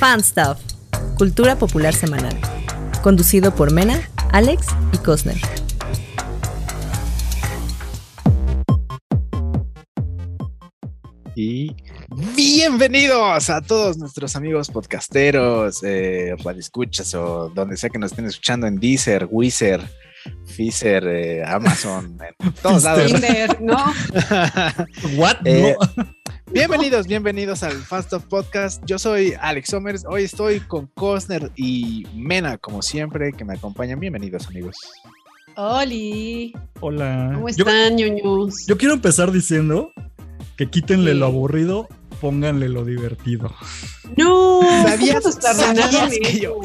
Fan Stuff, Cultura Popular Semanal. Conducido por Mena, Alex y Cosner. Y bienvenidos a todos nuestros amigos podcasteros, eh, radioescuchas o donde sea que nos estén escuchando en Deezer, Wizard, Fizer, eh, Amazon, en todos lados. Tinder, ¿no? What? Eh, No. Bienvenidos, bienvenidos al Fast of Podcast. Yo soy Alex Somers. Hoy estoy con Cosner y Mena, como siempre, que me acompañan. Bienvenidos, amigos. Oli, Hola. ¿cómo Yo, están, ñoños? yo quiero empezar diciendo que quítenle Sí. lo aburrido, pónganle lo divertido. No, ¿Sabías- ¿cómo nos tardaron sabías en que yo-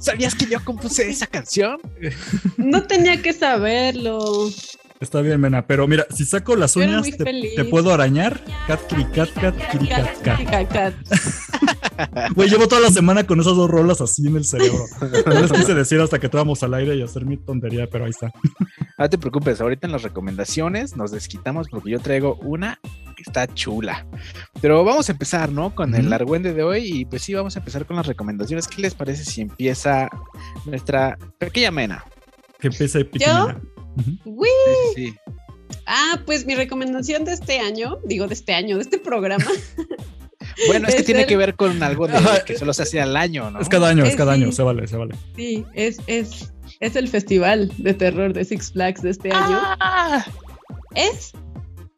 ¿Sabías que yo compuse esa canción? No tenía que saberlo. Está bien, Mena, pero mira, si saco las Yo uñas, te, puedo arañar. Cat, kiri, cat, cat, cat, cat. Güey, llevo toda la semana con esas dos rolas así en el cerebro. No les quise decir hasta que entramos al aire y hacer mi tontería, pero ahí está. No te preocupes, ahorita en las recomendaciones nos desquitamos porque yo traigo una que está chula. Pero vamos a empezar, ¿no? Con el argüende de hoy y pues sí, vamos a empezar con las recomendaciones. ¿Qué les parece si empieza nuestra pequeña mena? Que pese Sí, sí. Ah, pues mi recomendación de este año, digo de este año, de este programa, Bueno, es que Es tiene el- que ver con algo de que solo se hace al año, ¿no? Es cada año, es cada año, se vale, se vale. sí, es, es, es el festival de terror de Six Flags de este año. Ah, Es,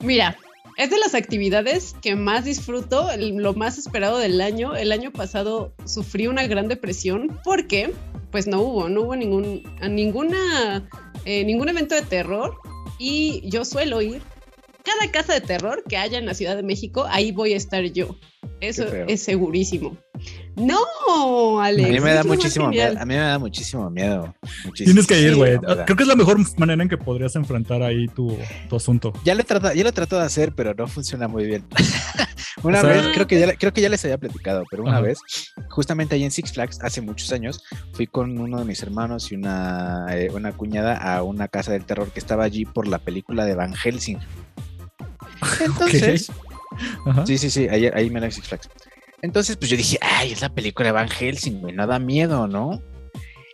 mira, es de las actividades que más disfruto, lo más esperado del año. El año pasado sufrí una gran depresión porque, pues no hubo, no hubo ningún, ninguna, eh, ningún evento de terror y yo suelo ir. Cada casa de terror que haya en la Ciudad de México, ahí voy a estar yo. Eso es segurísimo. No, Alex. a mí me da muchísimo miedo. A mí me da muchísimo miedo. muchísimo. Tienes que ir, güey. Creo que es la mejor manera en que podrías enfrentar ahí tu, tu asunto. Ya lo, trato, ya lo trato de hacer, pero no funciona muy bien. una O sea- vez, creo que, ya, creo que ya les había platicado, pero una Ajá. vez, justamente ahí en Six Flags, hace muchos años, fui con uno de mis hermanos y una, eh, una cuñada a una casa del terror que estaba allí por la película de Van Helsing. Entonces, Ajá. sí, sí, sí, ahí, ahí me la Six Flags. Entonces, pues yo dije, ay, es la película de Van Helsing, güey, no da miedo, ¿no?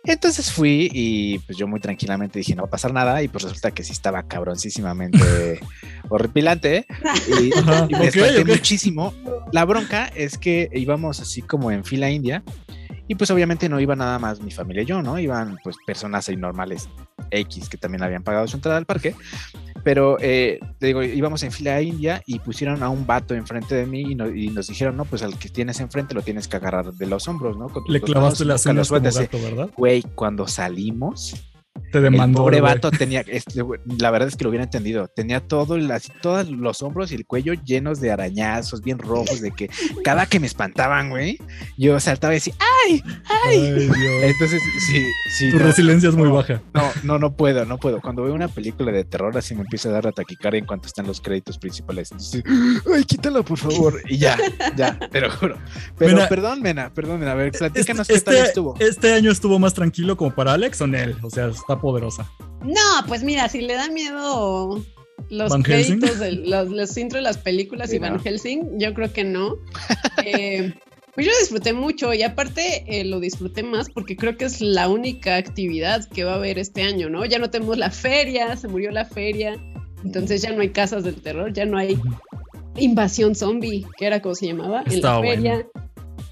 Entonces fui y pues yo muy tranquilamente dije, no va a pasar nada y pues resulta que sí estaba cabroncísimamente horripilante y, Ajá, y me ok, espanté ok. muchísimo. La bronca es que íbamos así como en fila india y pues obviamente no iba nada más mi familia y yo, ¿no? Iban pues personas ahí normales X que también habían pagado su entrada al parque. Pero eh, te digo, íbamos en fila india y pusieron a un vato enfrente de mí y, no- y nos dijeron, no, pues al que tienes enfrente lo tienes que agarrar de los hombros, ¿no? Con Le clavaste las uñas como gato, ¿verdad? Güey, cuando salimos, Te el demandó. pobre güey. vato tenía, este, la verdad es que lo hubiera entendido, tenía todo, el- así, todos los hombros y el cuello llenos de arañazos, bien rojos, de que cada que me espantaban, güey, yo saltaba y decía, ¡ay! Ay. Entonces, sí, sí. Tu no, resiliencia es muy no, baja. No, no, no puedo, no puedo. Cuando veo una película de terror, así me empieza a dar la taquicardia en cuanto están los créditos principales. Entonces, ¡ay, quítala, por favor! Y ya, ya, te lo juro. Pero Mena, perdón, Mena, perdón, Mena, a ver, platícanos Este, qué tal este- estuvo. este año estuvo más tranquilo como para Alex o Nel. O sea, está poderosa. No, pues mira, si le da miedo los Van créditos, de, los, los intros de las películas Sí, y Van no. Helsing, yo creo que no. Eh, pues yo disfruté mucho y aparte eh, lo disfruté más porque creo que es la única actividad que va a haber este año, ¿no? Ya no tenemos la feria, se murió la feria, entonces ya no hay casas del terror, ya no hay invasión zombie, que era como se llamaba, en la feria.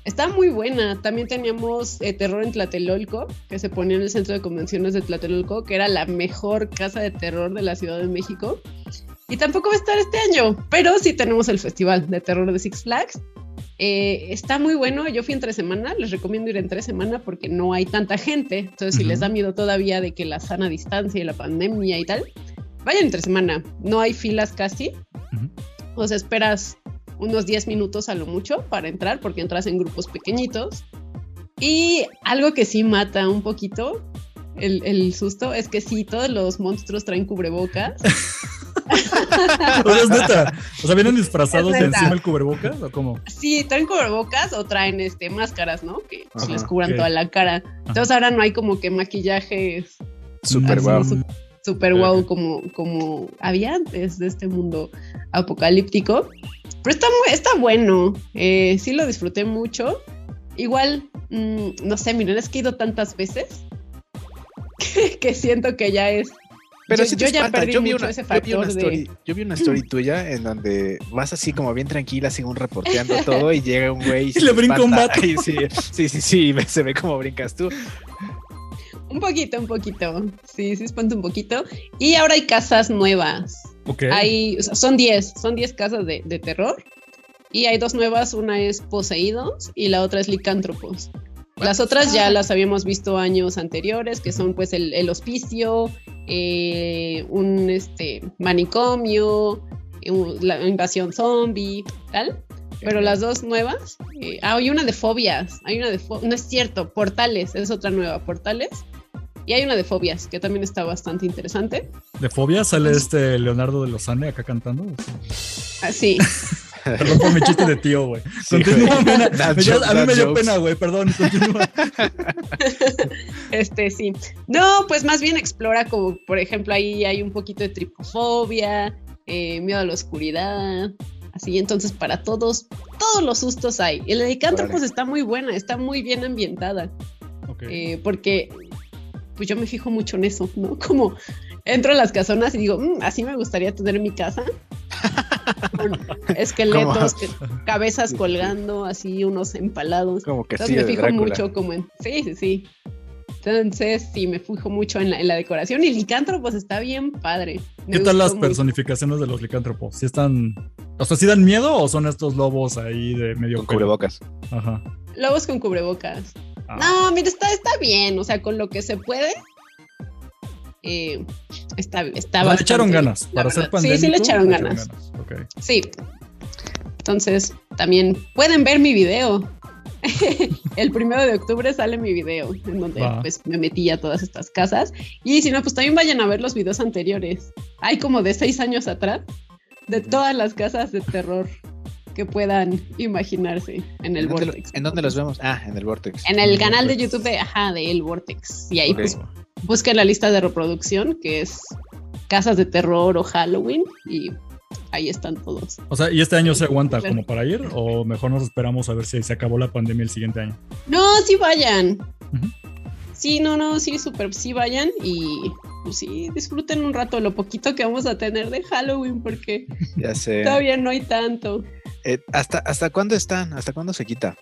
Está muy buena. También teníamos eh, terror en Tlatelolco, que se ponía en el centro de convenciones de Tlatelolco, que era la mejor casa de terror de la Ciudad de México. Y tampoco va a estar este año, pero sí tenemos el Festival de Terror de Six Flags. Eh, está muy bueno. Yo fui entre semana. Les recomiendo ir entre semana porque no hay tanta gente. Entonces, si les da miedo todavía de que la sana distancia y la pandemia y tal, vayan entre semana. No hay filas casi. Ujú. O sea, esperas unos 10 minutos a lo mucho para entrar porque entras en grupos pequeñitos. Y algo que sí mata un poquito el, el susto es que sí, todos los monstruos traen cubrebocas. O sea, es neta. O sea, vienen disfrazados de encima el cubrebocas o cómo? Sí, traen cubrebocas o traen este máscaras, ¿no? Que pues, Ajá, les cubran toda la cara. Entonces ahora no hay como que maquillajes Súper así, guau. Super wow como, como había antes de este mundo apocalíptico. Pero está, muy, está bueno. Eh, sí lo disfruté mucho. igual, mm, no sé, miren, es que he ido tantas veces que, que siento que ya es Pero Yo- sí te yo ya perdí yo vi mucho una, ese yo vi una factor de- yo vi una story tuya en donde vas así como bien tranquila, según reporteando todo, y llega un güey y, se le te brinca un espanta. vato. Y sí, sí, sí, sí, ve- se ve como brincas tú. Un poquito, un poquito. Sí, sí, espanta un poquito. Y ahora hay casas nuevas. Ok. Hay, o sea, son 10, son 10 casas de, de terror. Y hay dos nuevas, una es Poseídos y la otra es Licántropos. Las otras ya las habíamos visto años anteriores, que son pues el, el hospicio, eh, un este, manicomio, eh, la invasión zombie, tal. Pero las dos nuevas, eh, ah, hay una de fobias, hay una de no es cierto, portales, es otra nueva, portales. Y hay una de fobias, que también está bastante interesante. De fobia sale este Leonardo de Lozane acá cantando. Así. Perdón por mi chiste de tío, güey. Sí, Continúa, güey. A mí me dio jokes. pena, güey. Perdón, continúa. Este sí. No, pues más bien explora como, por ejemplo, ahí hay un poquito de tripofobia, eh, miedo a la oscuridad. Así, entonces para todos, todos los sustos hay. El Licántropos Órale. está muy buena, está muy bien ambientada. Ok. eh, porque pues yo me fijo mucho en eso, ¿no? Como entro a las casonas y digo, "Mm, así me gustaría tener mi casa. Con esqueletos, que- cabezas colgando, así unos empalados. Como que Entonces sí, me fijo Drácula. mucho como en... Sí, sí, sí. Entonces sí, me fijo mucho en la, en la decoración y Licántropos está bien padre. Me ¿Qué tal las mucho. personificaciones de los licántropos? ¿Sí están. O sea, ¿sí dan miedo o son estos lobos ahí de medio Con cubrebocas. Ajá. Lobos con cubrebocas. Ah, No, mira, está, está bien, o sea, con lo que se puede. eh, está, está o sea, le echaron bien, ganas. Para ser verdad. pandémico. Sí, sí le echaron ganas. Sí. Entonces, también pueden ver mi video. El primero de octubre sale mi video, en donde pues me metí a todas estas casas. Y si no, pues también vayan a ver los videos anteriores. Hay como de seis años atrás, de todas las casas de terror que puedan imaginarse en el ¿En dónde, lo- Vortex. ¿En dónde los vemos? Ah, en el Vortex. En el El canal de. YouTube de, ajá, de El Vortex. Y ahí pues busquen la lista de reproducción, que es casas de terror o Halloween, y ahí están todos. O sea, ¿y este año se aguanta Claro. como para ir? ¿O mejor nos esperamos a ver si se acabó la pandemia el siguiente año? No, sí vayan. Sí, no, no, sí, súper, sí vayan y pues sí, disfruten un rato lo poquito que vamos a tener de Halloween porque Ya sé. todavía no hay tanto. Eh, ¿hasta, ¿Hasta cuándo están? ¿Hasta cuándo se quita?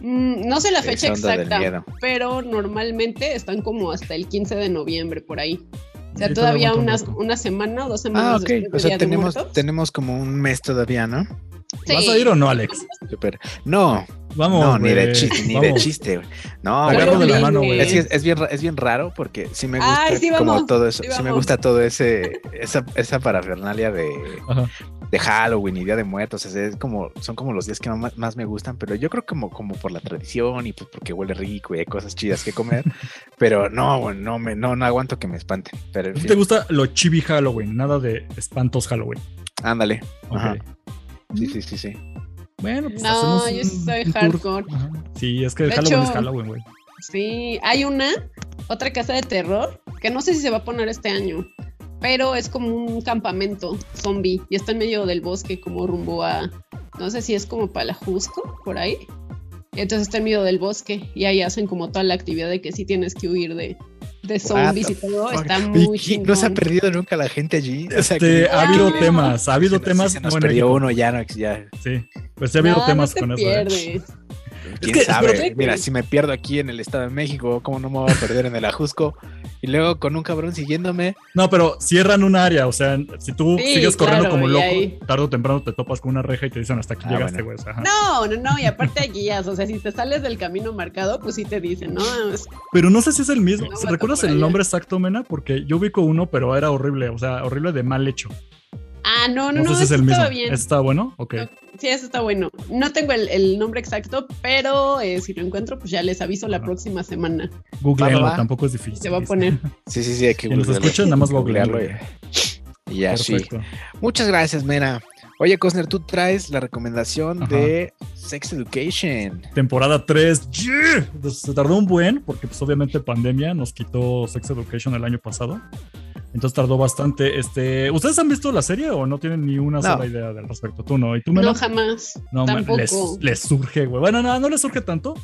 Mm, no sé la fecha exacta, pero normalmente están como hasta el 15 de noviembre por ahí. O sea, todavía falta un una, semana o dos semanas Ah, ok. después O de sea, Día tenemos, tenemos como un mes todavía, ¿no? ¿Vas Sí. a ir o no, Alex? Súper. No, Vamos. no, ni de chiste, ni de Vamos. chiste, güey. No, agarro de la mano, güey. Es, que es, es bien, es bien raro porque sí me gusta Ay, sí, como vamos, todo eso, sí, sí, me vamos. gusta todo ese, esa, esa parafernalia de, Ajá. De Halloween y Día de Muertos, o sea, es como, son como los días que más, más me gustan, pero yo creo como, como por la tradición y pues porque huele rico y hay cosas chidas que comer, pero no, güey, no me, no, no aguanto que me espanten, pero en ¿A ti fin, te gusta lo chibi Halloween? Nada de espantos Halloween. ándale, Ok. Ajá. sí, sí, sí, sí. Bueno, pues No, hacemos yo soy hardcore. Ajá. Sí, es que De Halloween hecho- es Halloween, güey. Sí, hay una, otra casa de terror, que no sé si se va a poner este año, pero es como un campamento zombie y está en medio del bosque, como rumbo a, no sé si es como para Jusco, por ahí. Y entonces está en medio del bosque y ahí hacen como toda la actividad de que sí tienes que huir de, de zombies y todo. Está muy. ¿No se ha perdido nunca la gente allí? O sea, Este, ha habido no. temas, ha habido se- temas. Se nos bueno, perdió uno, ya no, ya. Sí, pues sí ha habido No, temas no te con eso. ¿eh? ¿Quién que, sabe? Mira, si me pierdo aquí en el Estado de México, ¿cómo no me voy a perder en el Ajusco? Y luego con un cabrón siguiéndome. No, pero cierran un área, o sea, si tú Sí, sigues corriendo claro, como loco, ahí- tarde o temprano te topas con una reja y te dicen hasta aquí Ah, llegaste, güey. No, no, no, y aparte hay guías, o sea, si te sales del camino marcado, pues sí te dicen, ¿no? Es- Pero no sé si es el mismo. No, ¿Se vato, ¿Recuerdas el allá. nombre exacto, Mena? Porque yo ubico uno, pero era horrible, o sea, horrible de mal hecho. Ah, no, no, No, no, sé si es eso el mismo. estaba bien. ¿Ese ¿Está bueno? Ok. Sí, eso está bueno. No tengo el, el nombre exacto, pero eh, si lo encuentro, pues ya les aviso la próxima semana. Googleenlo, tampoco es difícil. Se va a poner. Sí, sí, sí, hay que googlearlo. escuche, nada más Googlearlo y- ya, sí. Perfecto. Muchas gracias, Mena. Oye, Cosner, tú traes la recomendación Ajá. de Sex Education. Temporada 3. ¡yeah! Pues, Se tardó un buen, porque pues obviamente pandemia nos quitó Sex Education el año pasado. Entonces tardó bastante. Este, ¿Ustedes han visto la serie o no tienen ni una No. sola idea al respecto? Tú no. ¿Y tú, Melo? No, jamás. No, Tampoco. les, les surge, güey. Bueno, no, no les surge tanto,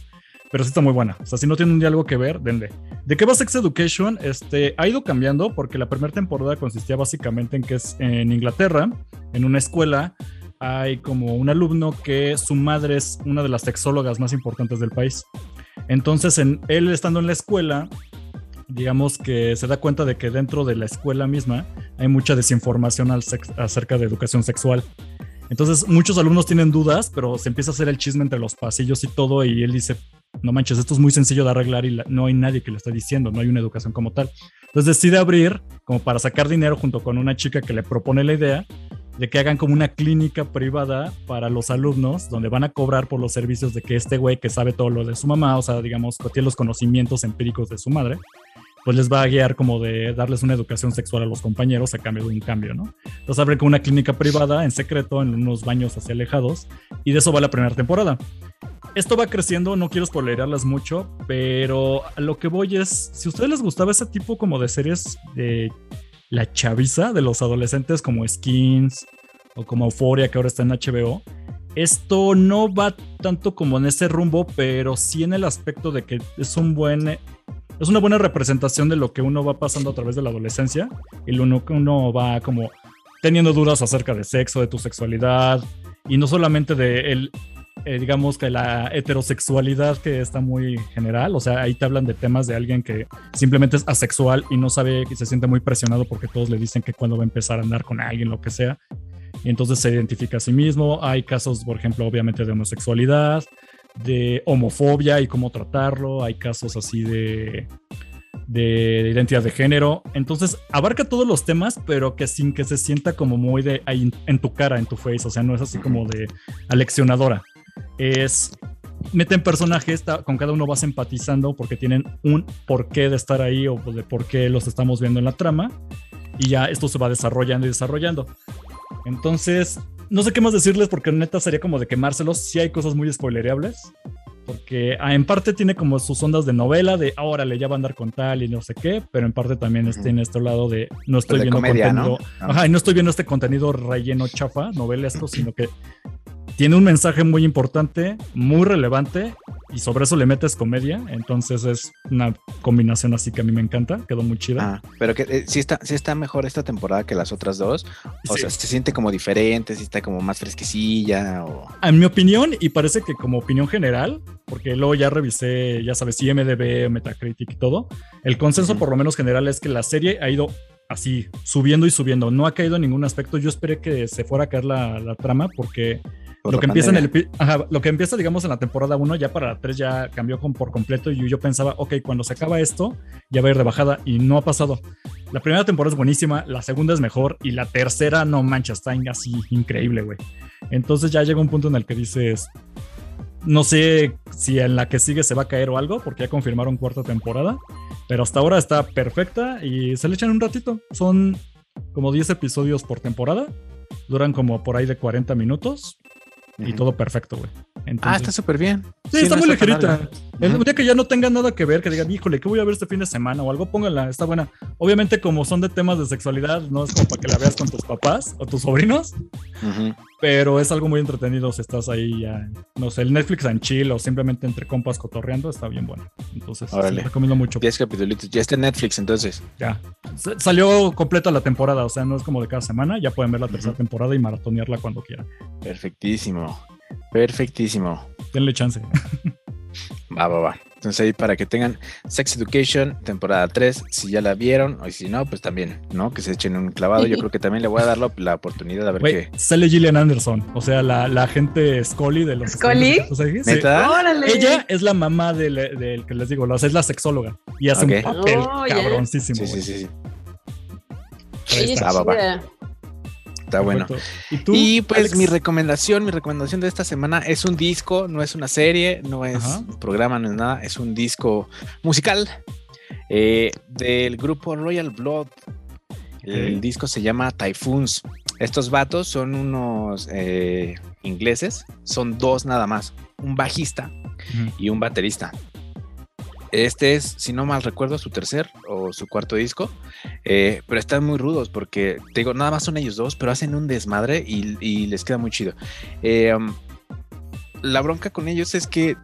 pero sí está muy buena. O sea, si no tienen algo que ver, denle. ¿De qué va Sex Education? Este, ha ido cambiando porque la primera temporada consistía básicamente en que es en Inglaterra, en una escuela, hay como un alumno que su madre es una de las sexólogas más importantes del país. Entonces, en, él estando en la escuela, digamos que se da cuenta de que dentro de la escuela misma hay mucha desinformación al acerca de educación sexual. Entonces, muchos alumnos tienen dudas, pero se empieza a hacer el chisme entre los pasillos y todo, y él dice, no manches, esto es muy sencillo de arreglar y la- no hay nadie que lo esté diciendo, no hay una educación como tal. Entonces decide abrir como para sacar dinero junto con una chica que le propone la idea de que hagan como una clínica privada para los alumnos donde van a cobrar por los servicios de que este güey que sabe todo lo de su mamá, o sea, digamos, que tiene los conocimientos empíricos de su madre, pues les va a guiar como de darles una educación sexual a los compañeros a cambio de un cambio, ¿no? Entonces abre como una clínica privada en secreto en unos baños así alejados y de eso va la primera temporada. Esto va creciendo, no quiero spoilerarlas mucho, pero a lo que voy es, si a ustedes les gustaba ese tipo como de series de la chaviza de los adolescentes como Skins o como Euphoria que ahora está en HBO, esto no va tanto como en ese rumbo, pero sí en el aspecto de que es un buen es una buena representación de lo que uno va pasando a través de la adolescencia y uno que uno va como teniendo dudas acerca de sexo, de tu sexualidad y no solamente de el eh, digamos que la heterosexualidad que está muy general, o sea, ahí te hablan de temas de alguien que simplemente es asexual y no sabe que se siente muy presionado porque todos le dicen que cuando va a empezar a andar con alguien, lo que sea, y entonces se identifica a sí mismo. Hay casos, por ejemplo, obviamente de homosexualidad, de homofobia y cómo tratarlo, hay casos así de de identidad de género. Entonces abarca todos los temas, pero que sin que se sienta como muy de ahí en tu cara, en tu face. O sea, no es así como de aleccionadora. Es meten personajes, con cada uno vas empatizando porque tienen un porqué de estar ahí o de por qué los estamos viendo en la trama. Y ya esto se va desarrollando y desarrollando. Entonces, no sé qué más decirles porque neta sería como de quemárselos. Sí hay cosas muy spoilereables. Porque ah, en parte tiene como sus ondas de novela, de ahora le ya va a andar con tal y no sé qué, pero en parte también está en este lado de no estoy de viendo comedia, ¿no? contenido. Ah. Ajá, y no estoy viendo este contenido relleno chafa, novelesco, sino que tiene un mensaje muy importante, muy relevante, y sobre eso le metes comedia. Entonces es una combinación así que a mí me encanta, quedó muy chida. Ah, pero que eh, sí, está, sí está mejor esta temporada que las otras dos. O Sí. sea, se siente como diferente, sí está como más fresquecilla. O... En mi opinión, y parece que como opinión general, porque luego ya revisé, ya sabes, IMDB, Metacritic y todo, el consenso por lo menos general es que la serie ha ido así, subiendo y subiendo. No ha caído en ningún aspecto. Yo esperé que se fuera a caer la, la trama porque por lo que, empieza en el, ajá, lo que empieza, digamos, en la temporada 1, ya para la 3 ya cambió con, por completo y yo pensaba, ok, cuando se acaba esto, ya va a ir de bajada y no ha pasado. La primera temporada es buenísima, la segunda es mejor y la tercera, no mancha, está así increíble, güey. Entonces ya llega un punto en el que dices, no sé si en la que sigue se va a caer o algo, porque ya confirmaron cuarta temporada, pero hasta ahora está perfecta y se le echan un ratito. Son como 10 episodios por temporada, duran como por ahí de 40 minutos y todo perfecto, güey. Ah, está súper bien. Sí, está no muy ligerita. El día que ya no tenga nada que ver, que digan, híjole, ¿qué voy a ver este fin de semana o algo? Póngala, está buena. Obviamente, como son de temas de sexualidad, no es como para que la veas con tus papás o tus sobrinos, pero es algo muy entretenido si estás ahí ya, no sé, el Netflix en chill o simplemente entre compas cotorreando, está bien bueno. Entonces, Órale. recomiendo mucho. 10 capítulos. Ya está en Netflix, entonces. Ya. Salió completa la temporada, o sea, no es como de cada semana, ya pueden ver la tercera temporada y maratonearla cuando quieran. Perfectísimo. Perfectísimo. Denle chance. Va, va, va. Entonces ahí para que tengan Sex Education, temporada 3, si ya la vieron, o si no, pues también, ¿no? Que se echen un clavado. Yo creo que también le voy a dar la, oportunidad a ver qué. sale Gillian Anderson, o sea, la, la agente Scully de los ¿Scully? Sí. ¡Órale! Ella es la mamá del, del que les digo, o sea, es la sexóloga y hace un papel Oh, cabroncísimo. Sí, sí, sí, sí. Ahí está. Ah, va, va. Está bueno. ¿Y tú? Y pues Alex? mi recomendación, mi recomendación de esta semana es un disco, no es una serie, no es Ajá. un programa, no es nada, es un disco musical eh, del grupo Royal Blood. El disco se llama Typhoons. Estos vatos son unos eh, ingleses, son dos nada más, un bajista y un baterista. Este es, si no mal recuerdo, su tercer o su cuarto disco. eh, pero están muy rudos porque, te digo, nada más son ellos dos, pero hacen un desmadre y, y les queda muy chido. Eh, um, la bronca con ellos es que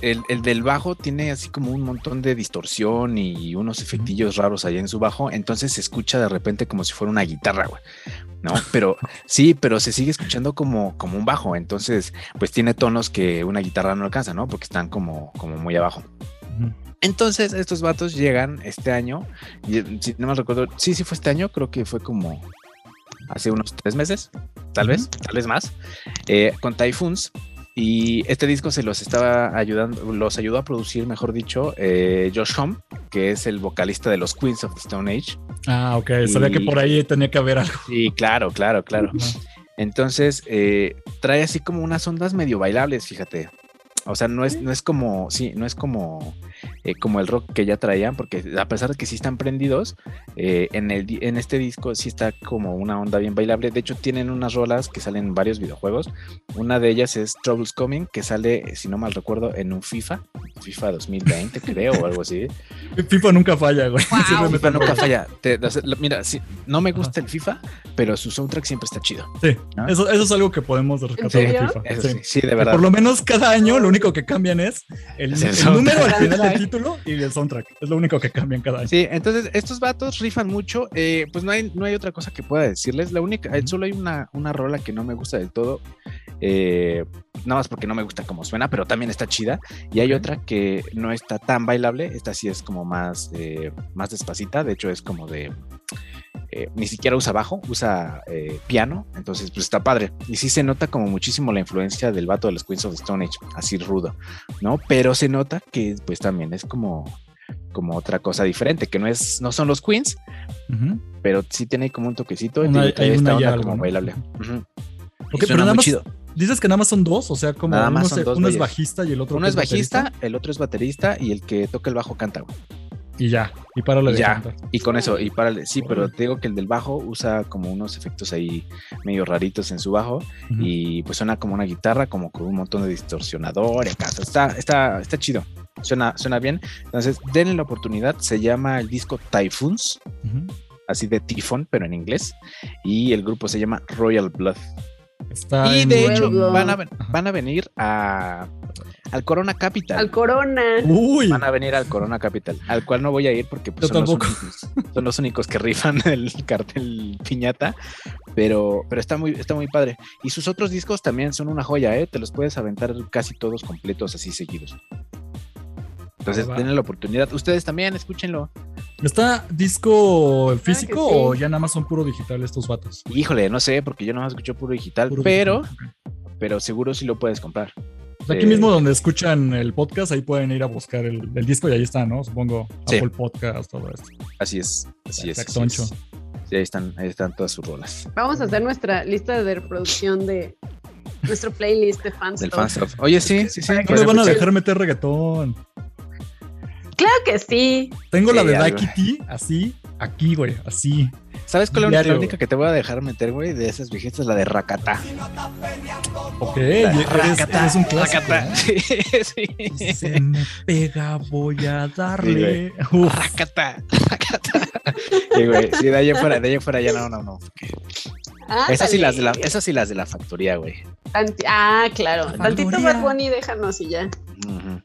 el, el del bajo tiene así como un montón de distorsión y unos efectillos raros allá en su bajo, entonces se escucha de repente como si fuera una guitarra, güey. ¿No? Pero sí, pero se sigue escuchando como, como un bajo, entonces pues tiene tonos que una guitarra no alcanza, ¿no? Porque están como, como muy abajo. Entonces, estos vatos llegan este año, y, si no me recuerdo, sí, sí fue este año, creo que fue como hace unos tres meses, tal vez, tal vez más, eh, con Typhoons. Y este disco se los estaba ayudando, los ayudó a producir, mejor dicho, eh, Josh Homme, que es el vocalista de los Queens of the Stone Age. Ah, ok. Sabía que por ahí tenía que haber algo. Sí, claro, claro, claro. Entonces, eh, trae así como unas ondas medio bailables, fíjate. O sea, no es, no es como, sí, no es como, eh, como el rock que ya traían, porque a pesar de que sí están prendidos, eh, en, el, en este disco sí está como una onda bien bailable. De hecho, tienen unas rolas que salen en varios videojuegos. Una de ellas es Troubles Coming, que sale, si no mal recuerdo, en un FIFA, FIFA 2020, creo, o algo así. FIFA nunca falla, güey. Wow. FIFA nunca falla. Te- mira, sí, no me gusta el FIFA, pero su soundtrack siempre está chido. Sí, ¿No? eso, eso es algo que podemos rescatar de? FIFA. Sí. sí, sí, de verdad. Por lo menos cada año lo único que cambian es el, Es el el soundtrack. número al final del Soundtrack. Título y el soundtrack. Es lo único que cambian cada año. Sí, entonces estos vatos rifan mucho. eh, pues no hay, no hay otra cosa que pueda decirles. La única, eh, solo hay una, una rola que no me gusta del todo. eh, nada más porque no me gusta cómo suena, pero también está chida. Y hay otra que no está tan bailable. Esta sí es como más, eh, más despacita. De hecho, es como de. Eh, ni siquiera usa bajo, usa eh, piano. Entonces, pues está padre. Y sí se nota como muchísimo la influencia del vato de los Queens of the Stone Age, así rudo, ¿no? Pero se nota que, pues también es como como otra cosa diferente, que no es, no son los Queens, pero sí tiene como un toquecito y Una- hay esta una onda algo, como ¿no? bailable. Suena pero nada más chido. dices que nada más son dos, o sea, como Nada más uno, son se- dos uno es bajista y el otro Uno es bajista, baterista, el otro es baterista y el que toca el bajo canta, güey. Y ya, y párale de ya. cantar. Y con eso, y para sí, pero te digo que el del bajo usa como unos efectos ahí medio raritos en su bajo y pues suena como una guitarra, como con un montón de distorsionador y acá. Está, está, está chido. Suena, suena bien. Entonces, denle la oportunidad. Se llama el disco Typhoons, así de tifón, pero en inglés. Y el grupo se llama Royal Blood. Está y de hecho, van a, van a venir a, al Corona Capital. Al Corona. Uy, Van a venir al Corona Capital, al cual no voy a ir porque pues, Yo son, los únicos, son los únicos que rifan el cartel piñata, pero, pero está, muy, está muy padre. Y sus otros discos también son una joya, ¿eh? te los puedes aventar casi todos completos así seguidos. Entonces, denle la oportunidad. Ustedes también, escúchenlo. ¿está disco físico sí. o ya nada más son puro digital estos vatos? Híjole, no sé, porque yo no escucho puro digital, Puro pero, digital, pero seguro sí lo puedes comprar. Sea, Aquí Eh, mismo donde escuchan el podcast, ahí pueden ir a buscar el, el disco y ahí está, ¿no? Supongo Sí. Apple Podcast, todo esto. Así es, así es. así es. Sí, ahí están, ahí están todas sus rolas. Vamos a hacer nuestra lista de reproducción de nuestro playlist de fans. Del fanstuff. Oye, sí, sí, sí. Le van a dejar meter reggaetón. Claro que sí. Tengo la Sí, de. Daikiti así, aquí, güey, así. ¿Sabes cuál es la única que te voy a dejar meter, güey? De esas viejitas, la de Rakata. Ok, Rakata, eres un clásico. Rakata. Sí, Si sí. se me pega, voy a darle. Uf, Rakata, Rakata. Sí, güey. Sí, de en fuera, de en fuera ya no, no, no. Esas sí las de la, esas sí las de la factoría, güey. Ah, claro. La Tantito. Bad Bunny, déjanos y ya. Ujú.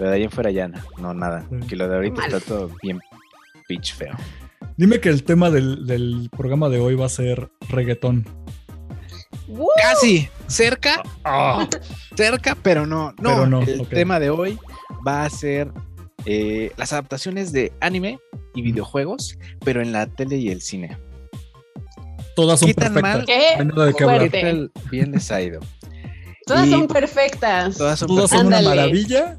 Pero de ahí en fuera ya no, no nada. Sí. Que lo de ahorita Mal. está todo bien pitch feo. Dime que el tema del, del programa de hoy va a ser reggaetón. ¡Woo! Casi, cerca, cerca, pero no. No, Pero no, el tema de hoy va a ser eh, las adaptaciones de anime y videojuegos, pero en la tele y el cine. Todas son ¿Qué tan perfectas. mal? De. Bien les ha ido. Todas Y son perfectas. Todas son Todas son una maravilla.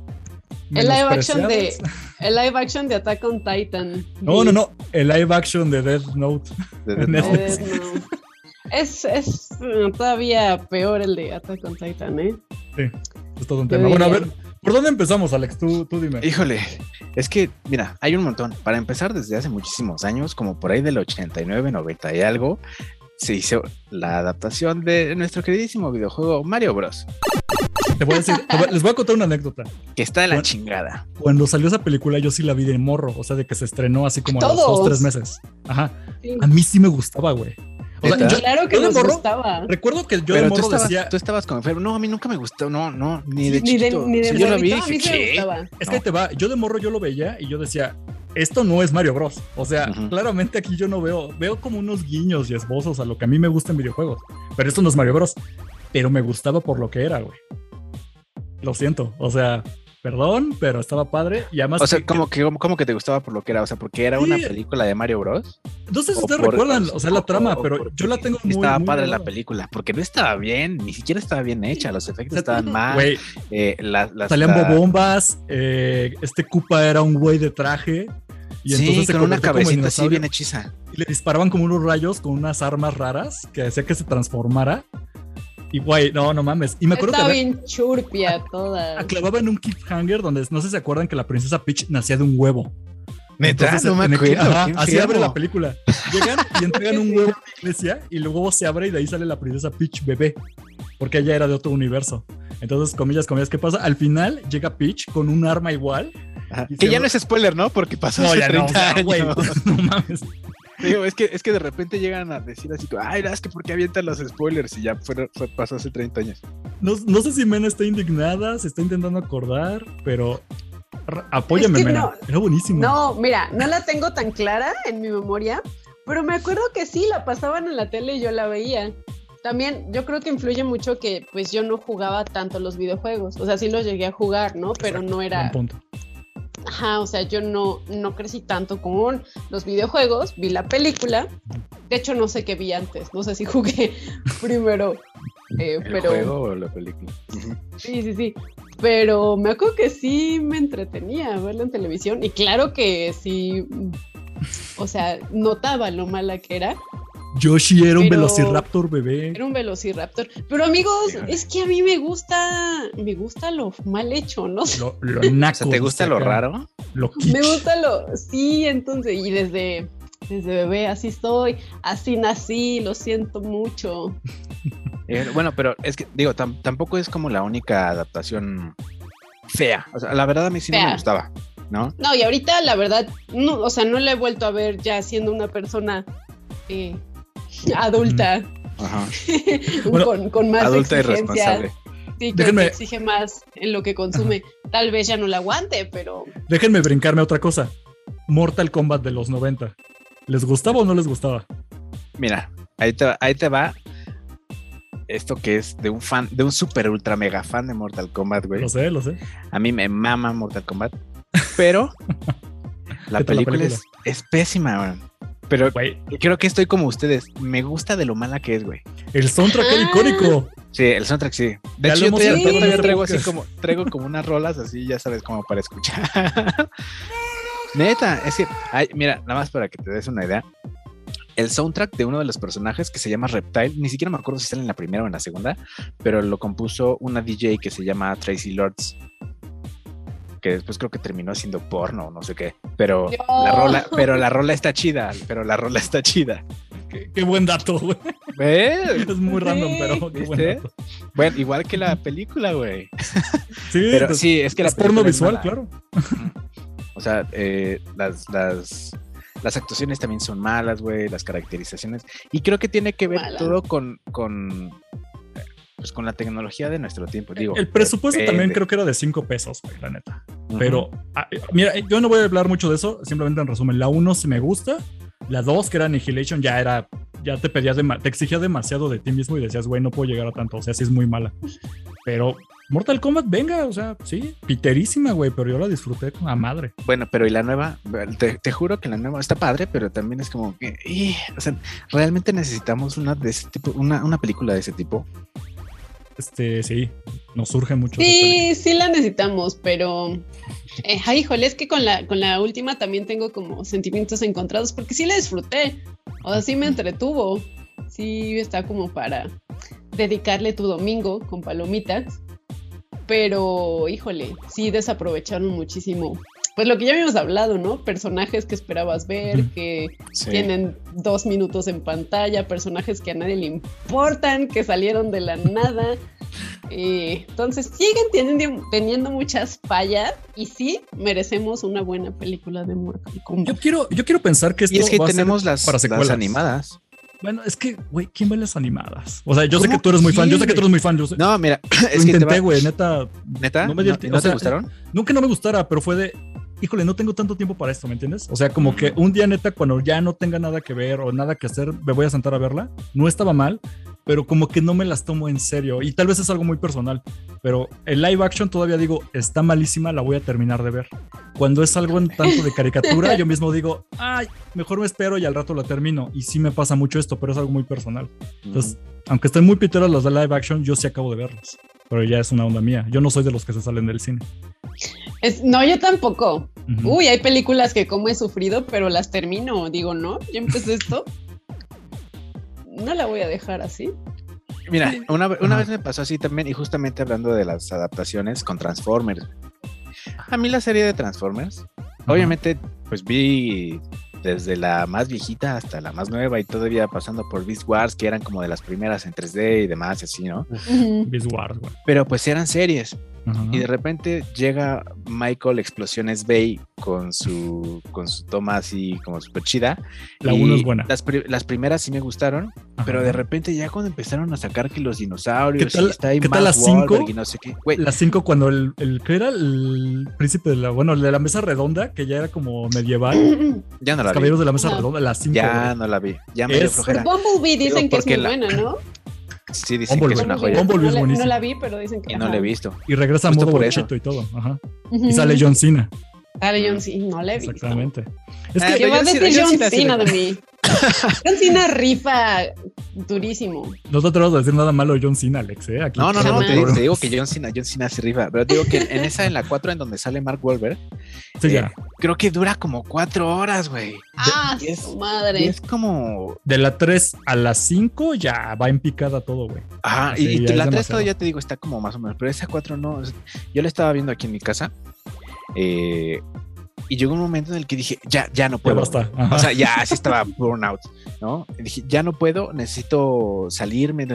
El live action de el live action de Attack on Titan. No, no, no. El live action de Death Note. de- en no, Netflix. Eh, no. Es, es uh, todavía peor el de Attack on Titan, ¿eh? Sí, es todo un tema. Bueno, a ver, ¿por dónde empezamos, Alex? Tú, tú dime. Híjole, es que, mira, hay un montón. Para empezar, desde hace muchísimos años, como por ahí del 89, 90 y algo, se hizo la adaptación de nuestro queridísimo videojuego Mario Bros. Te voy a decir, te voy- les voy a contar una anécdota. Que está de la chingada. Cuando salió esa película, yo sí la vi de morro, o sea, de que se estrenó así como a los dos, tres meses. Ajá. Sí. A mí sí me gustaba, güey. O sea, claro que yo nos morro- gustaba. recuerdo que yo de tú morro estabas, decía, tú estabas con enfermo. No, a mí nunca me gustó. No, no, ni de Ni de, ni de yo lo vi dije, ¿qué? gustaba. es que ahí te va, yo de morro yo lo veía y yo decía, esto no es Mario Bros. O sea, claramente aquí yo no veo, veo como unos guiños y esbozos a lo que a mí me gusta en videojuegos. Pero esto no es Mario Bros. Pero me gustaba por lo que era, güey. Lo siento, o sea, perdón, pero estaba padre y además... O sea, que- como que, como que te gustaba por lo que era, o sea, porque era una película de Mario Bros. No sé si ustedes recuerdan, o sea, la trama, o pero yo la tengo muy... Estaba muy padre la película, porque no estaba bien, ni siquiera estaba bien hecha, los efectos estaban mal. Güey, eh, la- salían la- bombas, eh, este Koopa era un güey de traje. Y sí, entonces se con una cabecita así bien hechiza. y le disparaban como unos rayos con unas armas raras que hacía que se transformara. Y güey, no, no mames. Y me acuerdo Estaba que había- bien churpia toda. clavaban un cliffhanger donde no sé si se acuerdan que la princesa Peach nacía de un huevo. Neta, Entonces, no me en acuerdo. ajá, así abre la película. Llegan y entregan un huevo a la iglesia y el huevo se abre y de ahí sale la princesa Peach bebé. Porque ella era de otro universo. Entonces, comillas, comillas, ¿qué pasa? Al final llega Peach con un arma igual. Ajá. Que se- ya no es spoiler, ¿no? Porque pasó No, hace ya no, 30 o sea, güey, años. no mames. Digo, es que, es que de repente llegan a decir así, como, ay, es que ¿por qué avientan los spoilers? Y ya fue, fue- pasó hace 30 años. No, no sé si Mena está indignada, se está intentando acordar, pero apóyame, Es que Mena. no. Era buenísimo. No, mira, no la tengo tan clara en mi memoria, pero me acuerdo que sí, la pasaban en la tele y yo la veía. También yo creo que influye mucho que pues yo no jugaba tanto los videojuegos, o sea, sí los llegué a jugar, ¿no? Pero Exacto, no era, buen punto. Ajá, o sea, yo no, no crecí tanto con los videojuegos, vi la película, de hecho no sé qué vi antes, no sé si jugué primero, eh, ¿El pero... juego o la película? Sí, sí, sí. Pero me acuerdo que sí me entretenía verla en televisión. Y claro que sí. O sea, notaba lo mala que era. Yoshi era un Pero- velociraptor bebé. Era un velociraptor. Pero amigos, Híjole. es que a mí me gusta. Me gusta lo mal hecho, ¿no? Lo, lo O naco, sea, ¿te gusta lo raro? Lo kitsch. Me gusta lo. Sí, entonces. Y desde. Desde bebé así estoy, así nací, lo siento mucho. Eh, bueno, pero es que, digo, tam- tampoco es como la única adaptación fea. O sea, la verdad a mí sí no me gustaba, ¿no? No, y ahorita la verdad, no, o sea, no la he vuelto a ver ya siendo una persona eh, adulta, Ajá. Bueno, con, con más Adulta y exigencia, responsable. sí, que Déjenme- exige más en lo que consume. Tal vez ya no la aguante, pero Déjenme brincarme a otra cosa. Mortal Kombat de los 90. ¿Les gustaba o no les gustaba? Mira, ahí te, va- ahí te va esto que es de un fan, de un super ultra mega fan de Mortal Kombat, güey. Lo sé, lo sé. A mí me mama Mortal Kombat, pero la ¿Qué tal la película, película? Es, es pésima, güey. Pero Güey, creo que estoy como ustedes. Me gusta de lo mala que es, güey. el soundtrack era Ah. icónico. Sí, el soundtrack sí. De Ya hecho, yo traigo así como, traigo como unas rolas así, ya sabes, como para escuchar. Neta, es que, ay, mira, nada más para que te des una idea. El soundtrack de uno de los personajes que se llama Reptile, ni siquiera me acuerdo si sale en la primera o en la segunda, pero lo compuso una DJ que se llama Tracy Lords. Que después creo que terminó siendo porno, no sé qué. Pero la rola, pero la rola está chida, pero la rola está chida. Qué, qué buen dato, güey. Es muy Sí, random, pero qué buen ¿viste? dato. Bueno, igual que la película, güey. Sí, Pero pues, sí, es que la es porno película es visual, claro. O sea, eh, las, las, las actuaciones también son malas, güey, las caracterizaciones. Y creo que tiene que ver Mala. todo con, con, pues, con la tecnología de nuestro tiempo. Digo, El presupuesto depende. también creo que era de 5 pesos, güey, la neta. Ujú. Pero, ah, eh, mira, yo no voy a hablar mucho de eso, simplemente en resumen, la 1 sí me gusta, la 2 que era Annihilation ya era, ya te pedía, dema- te exigía demasiado de ti mismo y decías, güey, no puedo llegar a tanto, o sea, sí es muy mala. Pero Mortal Kombat, venga, o sea, sí, piterísima, güey, pero yo la disfruté con a madre. Bueno, pero y la nueva, te, te juro que la nueva está padre, pero también es como que, ih, o sea, realmente necesitamos una de ese tipo, una, una película de ese tipo. Este, sí, nos surge mucho. sí, sí la necesitamos, pero eh, ay, híjole, es que con la, con la última también tengo como sentimientos encontrados, porque sí la disfruté, o sea, sí me entretuvo, sí está como para dedicarle tu domingo con palomitas, pero híjole, sí desaprovecharon muchísimo. Pues lo que ya habíamos hablado, ¿no? Personajes que esperabas ver, que Sí. tienen dos minutos en pantalla, personajes que a nadie le importan, que salieron de la nada. Eh, entonces siguen teniendo, teniendo muchas fallas y sí merecemos una buena película de Mortal Yo quiero, yo quiero pensar que esto Y es que va a ser tenemos las, para las animadas. Bueno, es que, güey, ¿quién ve las animadas? O sea, yo sé ¿Cómo que tú eres muy fan, yo sé que tú eres muy fan, yo sé. No, mira, Lo que intenté, va- güey, neta. ¿Neta? no ¿No, me dio el ti- no o sea, te gustaron? Nunca no me gustara, pero fue de, híjole, no tengo tanto tiempo para esto, ¿me entiendes? O sea, como que un día neta, cuando ya no tenga nada que ver o nada que hacer, me voy a sentar a verla. No estaba mal, pero como que no me las tomo en serio. Y tal vez es algo muy personal, pero el live action todavía digo, está malísima, la voy a terminar de ver. Cuando es algo en tanto de caricatura, yo mismo digo, ay, mejor me espero y al rato la termino. Y sí me pasa mucho esto, pero es algo muy personal. Entonces, aunque estén muy piteras las de live action, yo sí acabo de verlas. Pero ya es una onda mía. Yo no soy de los que se salen del cine. Es- no, yo tampoco. Uy, hay películas que como he sufrido, pero las termino. Digo, no, ya empecé esto. No la voy a dejar así. Mira, una, una vez me pasó así también, y justamente hablando de las adaptaciones con Transformers. A mí la serie de Transformers, obviamente, pues vi desde la más viejita hasta la más nueva y todavía pasando por Beast Wars, que eran como de las primeras en 3D y demás, y así, ¿no? Beast Wars, güey. Pero pues eran series. Ajá. Y de repente llega Michael Explosiones Bay con su, con su toma así como súper chida. La y uno es buena. Las, pri- las primeras sí me gustaron, Ajá. pero de repente ya cuando empezaron a sacar que los dinosaurios ¿Qué tal- y está ahí qué tal las cinco? Wahlberg y no sé qué. Las cinco cuando el, el que era el príncipe de la, bueno, de la mesa redonda, que ya era como medieval, ya no los vi. caballeros de la mesa No. redonda, las cinco. Ya güey. no la vi. Ya me dio Es- flojera. Bumblebee dicen que es muy la- buena, ¿no? Sí, dicen que es Bumblebee. una Bumblebee. joya. Bumblebee es no, la, no buenísimo. la vi, pero dicen que Y no la he visto. Y regresa Justo modo por eso. y todo. Ajá. Ujú. Y sale John Cena. Sale John Cena, no la he visto. Exactamente. Es Ah, que ¿Qué vas a John decir Cena- John John Cena le- de mí? John Cena rifa durísimo. no te atrevas a decir nada malo de John Cena, Alex, ¿eh? Aquí No, no, no, te digo, te digo que John Cena, John Cena se rifa. Pero te digo que en esa, en la 4, en donde sale Mark Wahlberg, Sí, eh, ya. creo que dura como 4 horas, güey. Ah, y es- su Y madre. es como. De la 3 a la 5 ya va en picada todo, güey. Ajá, Sí, y, y es la 3 demasiado. todavía te digo, está como más o menos, pero esa 4 no. Yo la estaba viendo aquí en mi casa. Eh, y llegó un momento en el que dije, ya, ya no Ya puedo. basta. Ajá. O sea, ya así estaba burnout, ¿no? Y dije, ya no puedo, necesito salirme.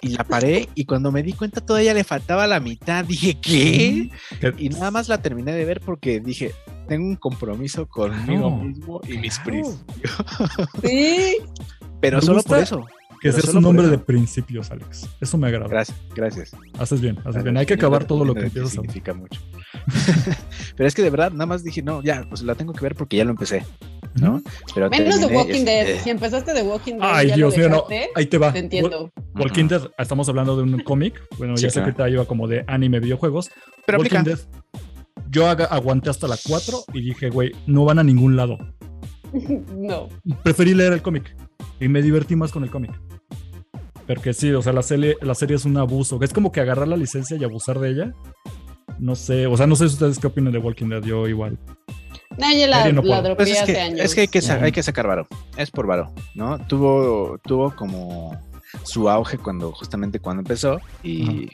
Y la paré y cuando me di cuenta todavía le faltaba la mitad. Dije, ¿qué? Y nada más la terminé de ver porque dije, tengo un compromiso conmigo Claro, mismo y mis claro. principios. Sí. Pero Me solo gusta por eso. Que seas un hombre de principios, Alex. Eso me agrada. Gracias, gracias. Haces bien, haces bien. Hay que acabar todo lo que empiezas a significa mucho. Pero es que de verdad, nada más dije, no, ya, pues la tengo que ver porque ya lo empecé, ¿no? Menos de terminé, Walking Dead. este, Si empezaste de Walking Dead, Ay, ya Dios mío, no. Ahí te va. Te entiendo. Walking ujú. Dead, estamos hablando de un cómic. Bueno, Sí, ya sé claro. que te iba como de anime, videojuegos. Pero Walking aplica. Dead, yo aguanté hasta la 4 y dije, güey, no van a ningún lado. no. Preferí leer el cómic y me divertí más con el cómic. Porque sí, o sea, la serie, la serie es un abuso. Es como que agarrar la licencia y abusar de ella. No sé, o sea, no sé ustedes qué opinan de Walking Dead, yo igual. No, yo la, no la dropeé Pues es hace que, años. es que hay que, sa- Ujú. hay que sacar varo. Es por varo, ¿no? Tuvo, tuvo como su auge cuando, justamente cuando empezó y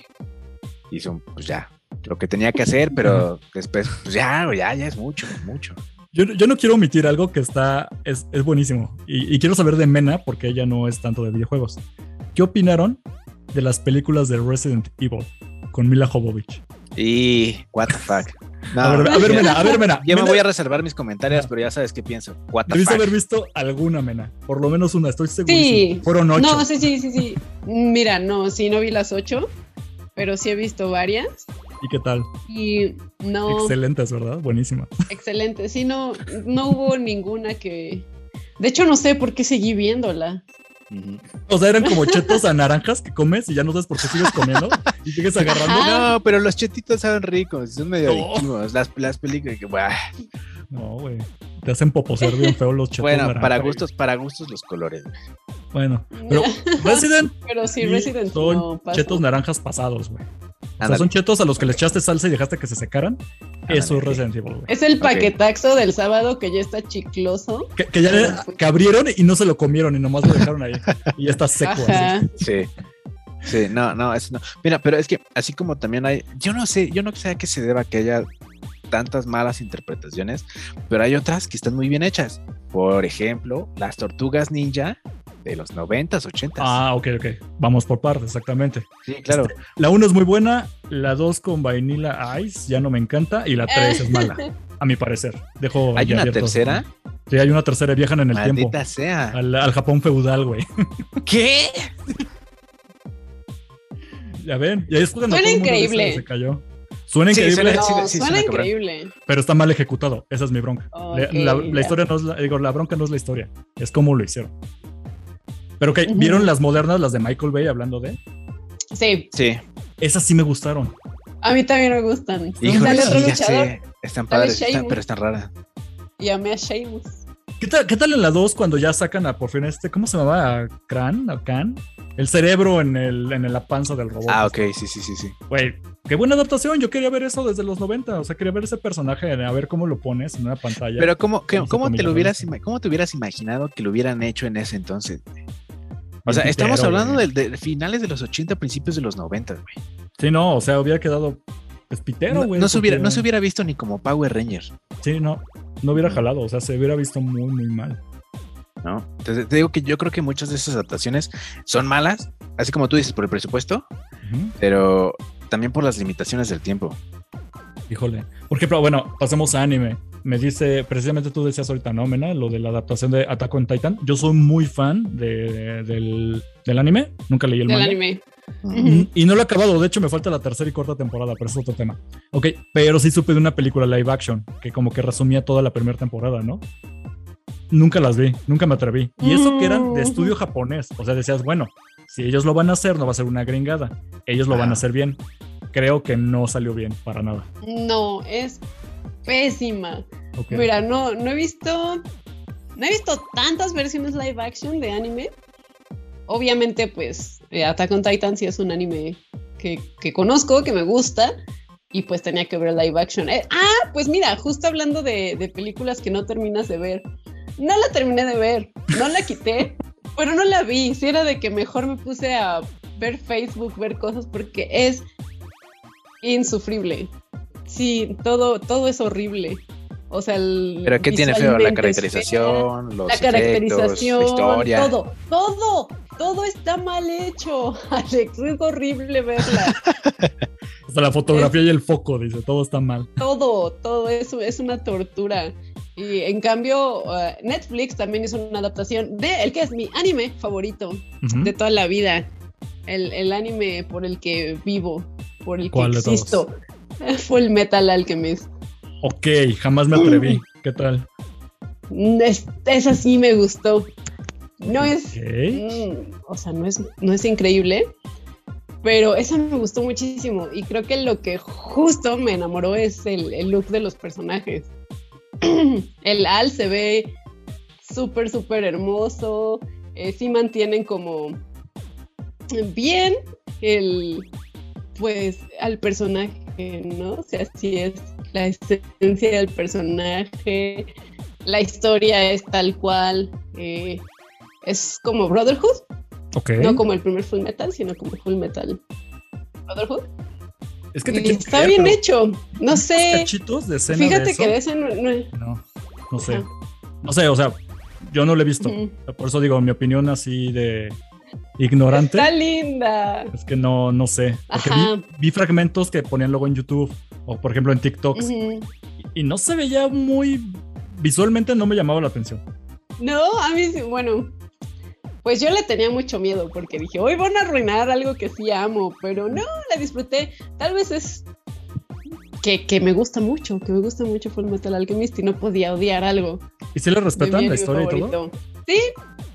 hizo, pues ya, lo que tenía que hacer, pero después, pues ya, ya, ya es mucho, mucho. Yo, yo no quiero omitir algo que está, es, es buenísimo. Y, y quiero saber de Mena, porque ella no es tanto de videojuegos. ¿Qué opinaron de las películas de Resident Evil con Mila Jovovich? Y, what the fuck. No, a ver, a ver, Mena, a ver, Mena. Ya me voy a reservar mis comentarios, pero ya sabes qué pienso. What the Debiste fuck. haber visto alguna, Mena. Por lo menos una, estoy seguro. Sí. Fueron ocho. No, sí, sí, sí, sí. Mira, no, sí, no vi las ocho, pero sí he visto varias. ¿Y qué tal? Y no, Excelentes, ¿verdad? Buenísima. excelente. Sí, no, no hubo ninguna que. De hecho, no sé por qué seguí viéndola. O sea, eran como chetos a naranjas que comes y ya no sabes por qué sigues comiendo y sigues agarrando. No, pero los chetitos saben ricos, son medio No. adictivos. Las, las películas que, buah. No, güey. Te hacen poposear bien feo los chetos Bueno, naranjas. para gustos, para gustos los colores. güey. Bueno, pero Resident Pero sí, Resident son no chetos naranjas pasados, güey. O sea, son chetos a los que les echaste salsa y dejaste que se secaran. Eso es. Resident Evil, güey. Es el paquetaxo del sábado que ya está chicloso. Que, que ya le- que abrieron y no se lo comieron y nomás lo dejaron ahí. Y ya está seco. así. Ajá. Sí. Sí, no, no, eso no. Mira, pero es que así como también hay, yo no sé, yo no sé a qué se deba que haya tantas malas interpretaciones, pero hay otras que están muy bien hechas. Por ejemplo, las tortugas ninja de los 90s, 80s. Ah, ok, ok. Vamos por partes, exactamente. sí, claro. Este, la 1 es muy buena, la 2 con Vanilla Ice ya no me encanta y la 3 es mala, a mi parecer. Dejo ¿Hay ahí una abierto. tercera? Sí, hay una tercera, viajan en el tiempo. Maldita sea. Al, al Japón feudal, güey. ¿Qué? Ya ven, y ahí es cuando Suena todo el mundo increíble. Se, se cayó. Suena Sí, increíble, No, Sí, sí, suena suena cabrón. increíble. pero está mal ejecutado. Esa es mi bronca. La, la- la ya. historia no es la, digo, la bronca no es la historia, es cómo lo hicieron. Pero ok. ¿vieron las modernas, las de Michael Bay hablando de? Sí, Sí. Esas sí me gustaron. a mí también me gustan. Híjole, sí, ya sé. Están padres, están- pero están raras. y amé a Sheamus. ¿Qué tal, ¿Qué tal en la 2 cuando ya sacan a por fin este, ¿cómo se llamaba? ¿A Kran? ¿A Khan? El cerebro en, el, en la panza del robot. Ah, ok, sí, sí, sí, sí. Güey, qué buena adaptación. Yo quería ver eso desde los 90. O sea, quería ver ese personaje, a ver cómo lo pones en una pantalla. Pero ¿cómo, qué- cómo te lo hubieras, ¿no? ima- cómo te hubieras imaginado que lo hubieran hecho en ese entonces? güey? O sea, estamos hablando de, de finales de los 80, principios de los 90, güey. Sí, no, o sea, hubiera quedado espitero, No, güey. no hubiera, porque- no se hubiera visto ni como Power Ranger, Sí, no, no hubiera jalado. O sea, se hubiera visto muy, muy mal. ¿no? Entonces te digo que yo creo que muchas de esas adaptaciones son malas, así como tú dices, por el presupuesto, pero también por las limitaciones del tiempo. Híjole. Por ejemplo, bueno, pasemos a anime. Me dice, precisamente tú decías ahorita, ¿no, Mena? Lo de la adaptación de Attack on Titan. Yo soy muy fan de- del, del anime. Nunca leí el Del manga. anime. Y- Y no lo he acabado, de hecho me falta la tercera y cuarta temporada, pero es otro tema. Ok, pero sí supe de una película live action que como que resumía toda la primera temporada, ¿no? Nunca las vi, nunca me atreví. Y eso que eran de Mm. estudio japonés, o sea, decías, bueno, si ellos lo van a hacer, no va a ser una gringada, ellos lo van a Ah. hacer bien. Creo que no salió bien para nada. No, es pésima. Mira, no, no he visto. No he visto tantas versiones live action de anime. Obviamente, pues, eh, Attack on Titan sí es un anime que, que conozco, que me gusta. Y pues tenía que ver live action. Eh, ah, pues mira, justo hablando de, de películas que no terminas de ver. No la terminé de ver, no la quité, pero no la vi. Si era de que mejor me puse a ver Facebook, ver cosas, porque es insufrible. Sí, todo, todo es horrible. O sea, el Pero ¿qué tiene feo? La caracterización, los la efectos, caracterización, la historia. todo, todo, todo está mal hecho. Alex, es horrible verla. Hasta la fotografía y el foco, dice, todo está mal. todo, todo eso es una tortura. Y en cambio, uh, Netflix también hizo una adaptación de el que es mi anime favorito de toda la vida. El, el anime por el que vivo, por el que ¿Cuál de todos? existo. Full Metal Alchemist. Ok, jamás me atreví. ¿Qué tal? Mm, es- esa sí me gustó. No es, Ok. mm, o sea, no es, no es increíble, pero esa me gustó muchísimo y creo que lo que justo me enamoró es el, el look de los personajes. el Al se ve súper, súper hermoso, eh, sí mantienen como bien el, pues, al personaje, ¿no? O sea, sí es la esencia del personaje, la historia es tal cual, eh, es como Brotherhood, no como el primer Full Metal, sino como Full Metal Brotherhood. es que te Y está creer, bien hecho, no sé, cachitos de escena fíjate de eso? que de ese no, no- No, no sé. Ajá. No sé, o sea, yo no lo he visto. Por eso digo, mi opinión así de ignorante. Está linda. Es que no, no sé. Porque vi, fragmentos que ponían luego en YouTube o por ejemplo en TikToks Ujú. y no se veía muy visualmente no me llamaba la atención. No, a mí sí, bueno, pues yo le tenía mucho miedo porque dije, hoy van a arruinar algo que sí amo, pero no, la disfruté. Tal vez es que, que me gusta mucho, que me gusta mucho Full Metal Alchemist y no podía odiar algo. ¿Y si le de respetan la historia y todo? favorito. Sí,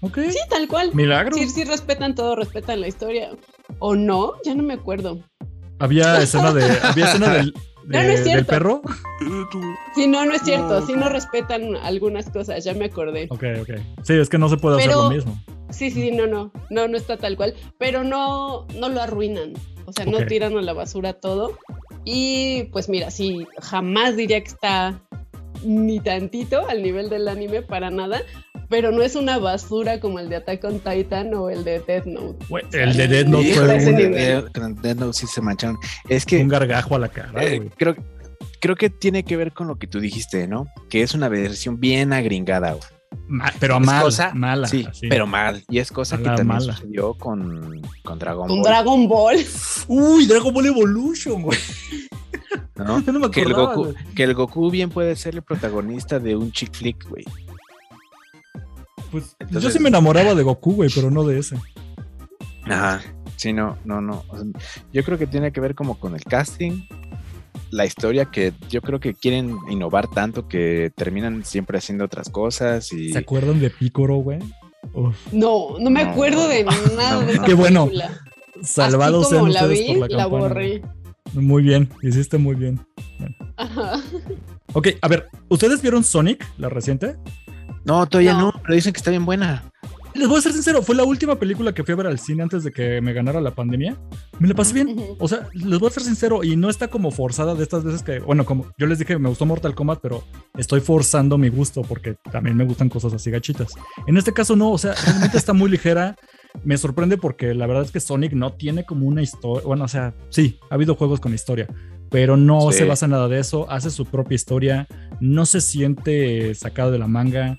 Ok. sí, tal cual. Milagro. Sí, sí, respetan todo, respetan la historia. ¿O no? Ya no me acuerdo. Había escena de había escena del, No, no es de- del cierto. perro. Sí, no, no es cierto. Sí no respetan algunas cosas, ya me acordé. Ok, ok. Sí, es que no se puede hacer Pero- lo mismo. Sí, sí, no, no, no, no está tal cual, pero no, no lo arruinan, o sea, no Ok. tiran a la basura todo. Y pues mira, sí, jamás diría que está ni tantito al nivel del anime para nada, pero no es una basura como el de Attack on Titan o el de Death Note. El de Dead Note fue un, de- Death Note sí se mancharon. Es que un gargajo a la cara, eh, güey. creo, creo que tiene que ver con lo que tú dijiste, ¿no? Que es una versión bien agringada, güey. Ma- pero a Es mal, cosa- mala. sí, así. pero mal. Y es cosa Mala, que también mala. sucedió con, con Dragon Con Ball. Dragon Ball. Uy, Dragon Ball Evolution, güey. ¿no? Yo no me que, el Goku, güey. que el Goku bien puede ser el protagonista de un chick flick, güey. Pues yo sí me enamoraba de Goku, güey, pero no de ese. Ajá. Sí, no, no, no. O sea, yo creo que tiene que ver como con el casting, la historia que yo creo que quieren innovar tanto que terminan siempre haciendo otras cosas y ¿Se acuerdan de Picoro, güey? No, no me No. acuerdo de nada No, de no. esa Qué bueno. salvados sean la ustedes vi, por la la, borré. Muy bien, hiciste muy bien. Ajá. Ok, a ver, ¿ustedes vieron Sonic, la reciente? No, todavía No. no, pero dicen que está bien buena. Les voy a ser sincero, fue la última película que fui a ver al cine antes de que me ganara la pandemia. Me la pasé bien. O sea, les voy a ser sincero y no está como forzada de estas veces que, bueno, como yo les dije, me gustó Mortal Kombat, pero estoy forzando mi gusto porque también me gustan cosas así gachitas. En este caso no, o sea, realmente está muy ligera. Me sorprende porque la verdad es que Sonic no tiene como una historia, bueno, o sea, sí, ha habido juegos con historia, pero no Sí. se basa en nada de eso, hace su propia historia, no se siente sacado de la manga.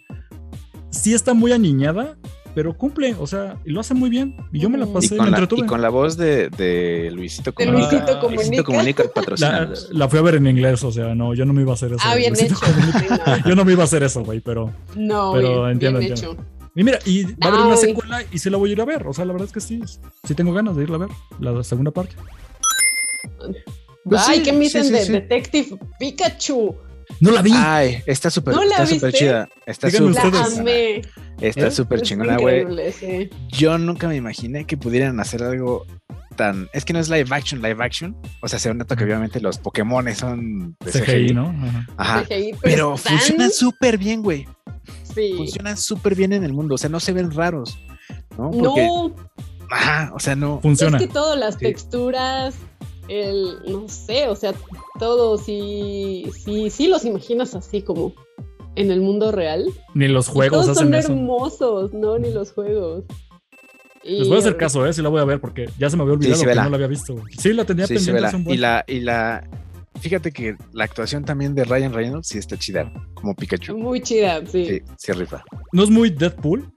Sí está muy aniñada, pero cumple, o sea, y lo hace muy bien. Y yo me la. Y pasé, me con, la, entretuve. y con la voz de, de Luisito De Comunica. Luisito Ah, Comunica. Luisito Comunica La, la fui a ver en inglés, o sea, no, yo no me iba a hacer eso. Ah, bien Luisito hecho. Comunica. Yo no me iba a hacer eso, güey, pero. No, Pero bien, entiendo, bien entiendo. hecho. Y mira, y va a haber una secuela y sí la voy a ir a ver. O sea, la verdad es que sí, sí tengo ganas de irla a ver, la segunda parte. Pues Ay, sí, ¿qué me sí, dicen sí, de sí. Detective Pikachu? No la vi. Ay, está súper ¿No está súper chida. Está súper. Está ¿Eh? súper Es chingona, güey. sí. Yo nunca me imaginé que pudieran hacer algo tan. Es que no es live action, live action. O sea, se nota que obviamente los Pokémon son de CGI, ¿no? Ajá. Ajá. CGI, Pero están- funcionan súper bien, güey. Sí. Funcionan súper bien en el mundo. O sea, no se ven raros. ¿no? Porque, No, Ajá, o sea, no. Funciona. es que todas las Sí. texturas, el, no sé, o sea, todo, si, si, si los imaginas así como en el mundo real. Ni los juegos todos hacen son eso. hermosos, no, ni los juegos. Y, Les voy a hacer caso, ¿eh? Sí la voy a ver porque ya se me había olvidado sí, que vela. no la había visto. Sí, la tenía Sí, sí, pendiente vela. hace un buen- y la, y la. Fíjate que la actuación también de Ryan Reynolds sí está chida, como Pikachu. Muy chida, sí. Sí, sí rifa. ¿No es muy Deadpool?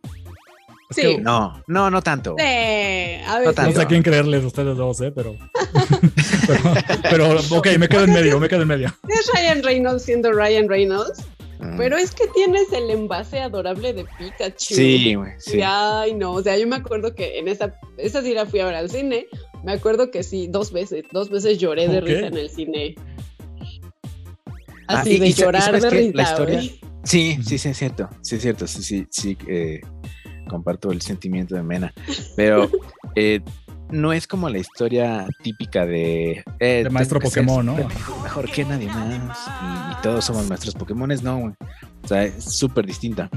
Sí. que No, no, no tanto. Sí, a No veces. no tanto. sé a quién creerles ustedes dos, ¿eh? Pero, pero, pero, ok, me quedo en medio, me quedo en medio. Es Ryan Reynolds siendo Ryan Reynolds, Mm. pero es que tienes el envase adorable de Pikachu. Sí, güey, sí. Y, ay, no, o sea, yo me acuerdo que en esa, esa sí la fui a ver al cine, me acuerdo que sí, dos veces, dos veces lloré de risa en el cine. Ah, Así y- de y llorar ¿sabes de risa. La historia-. Sí, sí, sí, es cierto. Sí, es cierto. Sí, sí, sí. eh, comparto el sentimiento de Mena. Pero eh, no es como la historia típica de. eh, De maestro Pokémon, ¿no? Mejor que nadie más. Y, y todos somos nuestros Pokémones, no, güey. O sea, es súper distinta.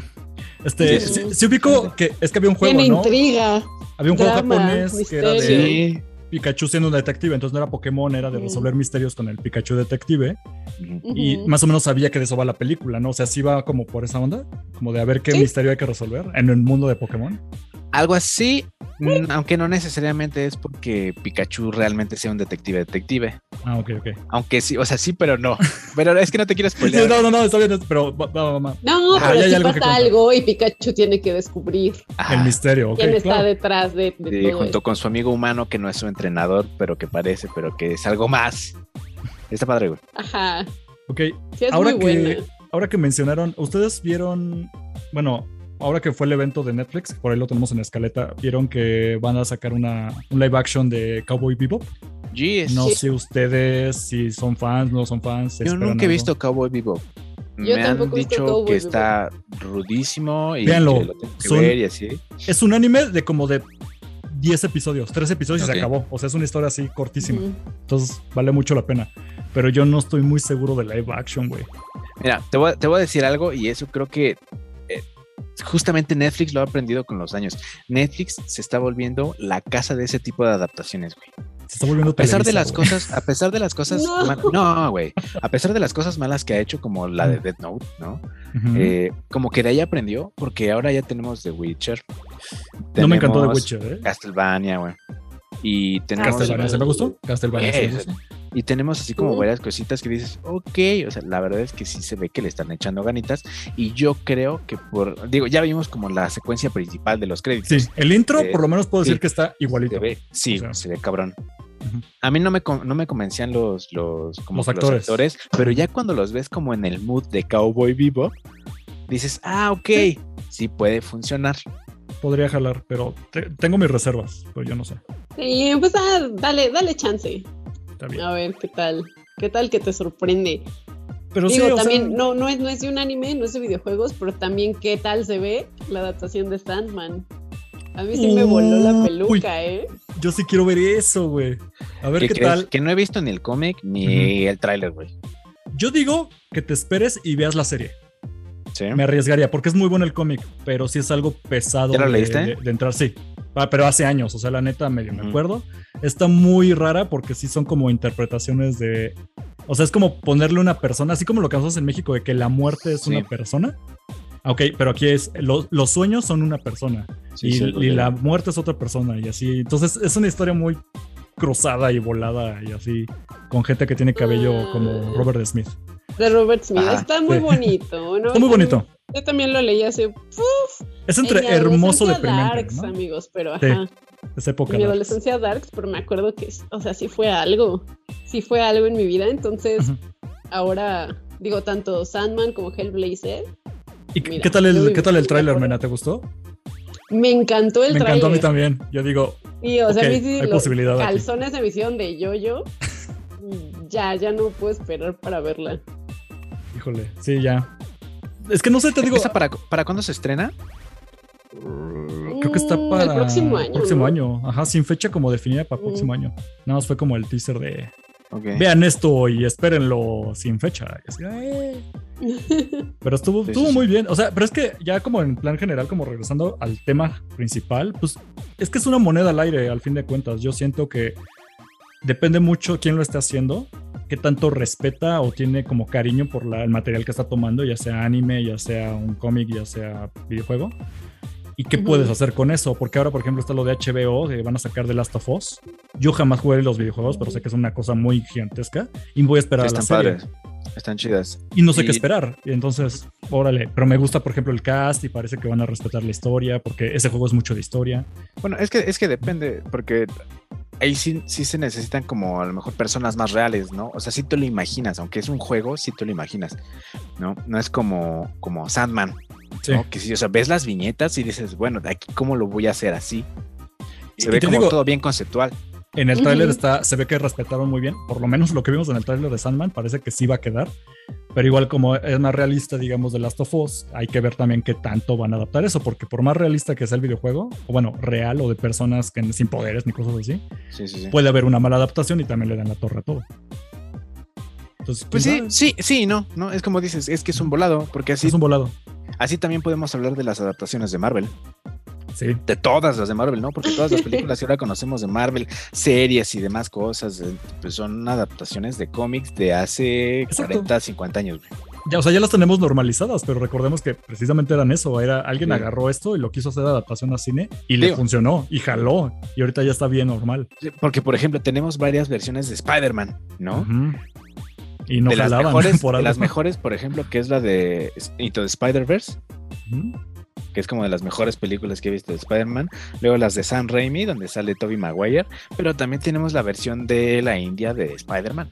Este, Sí. sí, sí ubico que es que había un juego, Tiene ¿no? intriga. Había un juego japonés que era de. Pikachu siendo un detective, entonces no era Pokémon, era de resolver misterios con el Pikachu detective. Y más o menos sabía que de eso va la película, ¿no? O sea, sí va como por esa onda, como de a ver qué Sí. misterio hay que resolver en el mundo de Pokémon. Algo así, mm, aunque no necesariamente es porque Pikachu realmente sea un detective detective. Ah, ok, ok. Aunque sí, o sea, sí, pero no. Pero es que no te quiero Sí, spoilear. no, no, no, está bien, pero va, va, va. No, Ah, pero sí algo pasa algo y Pikachu tiene que descubrir el misterio, ok. quién está claro. detrás de, de Sí, todo junto esto. con su amigo humano que no es su entrenador, pero que parece, pero que es algo más. Está padre, güey. Ajá. Ok, Sí, es ahora muy que, buena. ahora que mencionaron, ¿ustedes vieron, bueno, ahora que fue el evento de Netflix, por ahí lo tenemos en la escaleta, vieron que van a sacar una, un live action de Cowboy Bebop? No Sí. sé ustedes si son fans, no son fans. Yo nunca he visto Cowboy Bebop. Yo Me han dicho Cowboy que Bebop. está rudísimo y Véanlo, que lo tengo que son- ver y así. Es un anime de como de 10 episodios, 3 episodios y se acabó. O sea, es una historia así cortísima. Entonces vale mucho la pena. Pero yo no estoy muy seguro de live action, güey. Mira, te voy, a- te voy a decir algo y eso creo que justamente Netflix lo ha aprendido con los años. Netflix se está volviendo la casa de ese tipo de adaptaciones, güey. Se está volviendo A pesar de las güey. cosas, a pesar de las cosas, No. mal- no, güey, a pesar de las cosas malas que ha hecho, como la de Death Note, ¿no? Eh, como que de ahí aprendió, porque ahora ya tenemos The Witcher. no me encantó The Witcher, ¿eh? Castlevania, güey. Y tenemos. Castlevania, ¿se me gustó? Castlevania, me gustó. Y tenemos así como varias cositas que dices, ok, o sea, la verdad es que sí se ve que le están echando ganitas. Y yo creo que por, digo, ya vimos como la secuencia principal de los créditos. Sí, el intro Eh, por lo menos puedo decir que está igualito. Se ve, sí, O sea. se ve cabrón. A mí no me, no me convencían los, los, como Los actores. pero ya cuando los ves como en el mood de Cowboy Vivo, dices, ah, ok, sí, puede funcionar. Podría jalar, pero te- tengo mis reservas, pero yo no sé. Sí, pues ah, dale, dale chance. A ver qué tal. ¿Qué tal que te sorprende? Pero Digo, sí, o sea, también, no, no, es, no es de un anime, no es de videojuegos, pero también qué tal se ve la adaptación de Sandman. A mí sí me voló la Uy. peluca, ¿eh? yo sí quiero ver eso, güey. A ver ¿Qué tal. Que no he visto ni el cómic ni el tráiler, güey. Yo digo que te esperes y veas la serie. ¿Sí? Me arriesgaría, porque es muy bueno el cómic, pero sí es algo pesado ¿Ya lo de, leíste? de- de entrar, sí. Ah, pero hace años, o sea, la neta medio me acuerdo. Está muy rara porque sí son como interpretaciones de. O sea, es como ponerle una persona, así como lo que hacemos en México, de que la muerte es Sí. una persona. Ok, pero aquí es. lo- los sueños son una persona Sí, y, sí, y güey. la muerte es otra persona y así. Entonces es una historia muy cruzada y volada y así, con gente que tiene cabello como Robert Smith. De Robert Smith. Ajá, Está muy sí. bonito, ¿no? Está muy bonito. Yo también lo leí hace. uf, Es entre en hermoso deprimente, Darks, ¿no? amigos, pero Sí, ajá. Esa época. En mi adolescencia Darks, pero me acuerdo que, o sea, sí fue algo. Sí fue algo en mi vida. Entonces, ahora, digo, tanto Sandman como Hellblazer. ¿Y Mira, qué tal el, qué tal el de tráiler. Mena? ¿Te gustó? Me encantó el Me encantó a mí tráiler. también. Yo digo, Y, o sea, sí hay los posibilidad aquí. calzones de visión de Yoyo. ya, ya no puedo esperar para verla. Híjole, sí, ya. Es que no sé, te digo, ¿Esa para, para cuándo se estrena? creo que está Mm, para el próximo año. próximo ¿no? año. Ajá, sin fecha como definida para Mm. próximo año. Nada más fue como el teaser de Ok. vean esto y espérenlo sin fecha. Y así. Pero estuvo, Sí, estuvo sí, muy bien. O sea, pero es que ya como en plan general, como regresando al tema principal, pues es que es una moneda al aire, al fin de cuentas. Yo siento que depende mucho quién lo esté haciendo, qué tanto respeta o tiene como cariño por la- el material que está tomando, ya sea anime, ya sea un cómic, ya sea videojuego. ¿Y qué puedes hacer con eso? Porque ahora, por ejemplo, está lo de HBO, que van a sacar The Last of Us. Yo jamás jugué los videojuegos, pero sé que es una cosa muy gigantesca y voy a esperar a la Están serie. padres. Están chidas. Y no sé qué esperar. Entonces, órale. Pero me gusta, por ejemplo, el cast y parece que van a respetar la historia, porque ese juego es mucho de historia. Bueno, es que, es que depende, porque ahí sí, sí se necesitan como a lo mejor personas más reales, ¿no? O sea, sí te lo imaginas, aunque es un juego, sí te lo imaginas, ¿no? No es como, como Sandman, Sí. ¿no? Que sí, o sea, ves las viñetas y dices, bueno, de aquí cómo lo voy a hacer así. Se y ve como digo- todo bien conceptual. En el tráiler está, se ve que respetaron muy bien. Por lo menos lo que vimos en el tráiler de Sandman parece que sí va a quedar. Pero igual como es más realista, digamos, de Last of Us, hay que ver también qué tanto van a adaptar eso. Porque por más realista que sea el videojuego, o bueno, real o de personas que sin poderes ni cosas así, Sí, sí, sí. puede haber una mala adaptación y también le dan la torre a todo. Entonces, Pues ¿quién sí, sabe? sí, sí, no, no, es como dices, es que es un volado, porque así, es un volado. así también podemos hablar de las adaptaciones de Marvel, Sí. de todas las de Marvel, ¿no? Porque todas las películas que ahora conocemos de Marvel, series y demás cosas, eh, pues son adaptaciones de cómics de hace Exacto. 40, 50 años, güey. Ya, o sea, ya las tenemos normalizadas, pero recordemos que precisamente eran eso. Era alguien Sí. agarró esto y lo quiso hacer adaptación a cine y le funcionó y jaló. Y ahorita ya está bien normal. Porque, por ejemplo, tenemos varias versiones de Spider-Man, ¿no? Y no de, las jalaban mejores, por de las mejores, por ejemplo, que es la de Into the Spider-Verse. Que es como de las mejores películas que he visto de Spider-Man. Luego las de Sam Raimi, donde sale Tobey Maguire. Pero también tenemos la versión de la India de Spider-Man.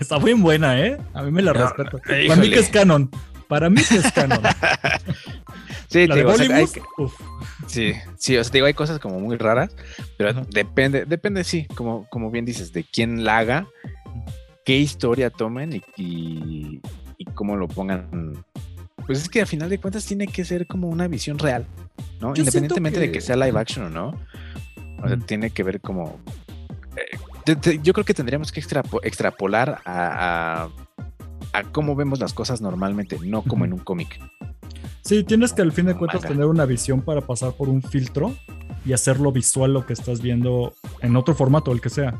Está bien buena, ¿eh? A mí me la No, respeto. Para mí que es canon. Para mí que es canon. Sí, La de digo, o sea, hay uf. sí, sí, o sea, digo, hay cosas como muy raras, pero Ajá. depende, depende, sí, como, como bien dices, de quién la haga, qué historia tomen y, y, y cómo lo pongan. Pues es que al final de cuentas tiene que ser como una visión real, ¿no? Yo Independientemente de que- sea live action o no. O sea, Mm. tiene que ver como. eh, te- te- yo creo que tendríamos que extrapo- extrapolar a, a, a cómo vemos las cosas normalmente, no como en un cómic. Sí, tienes que al fin de cuentas manga. tener una visión para pasar por un filtro y hacerlo visual lo que estás viendo en otro formato, el que sea.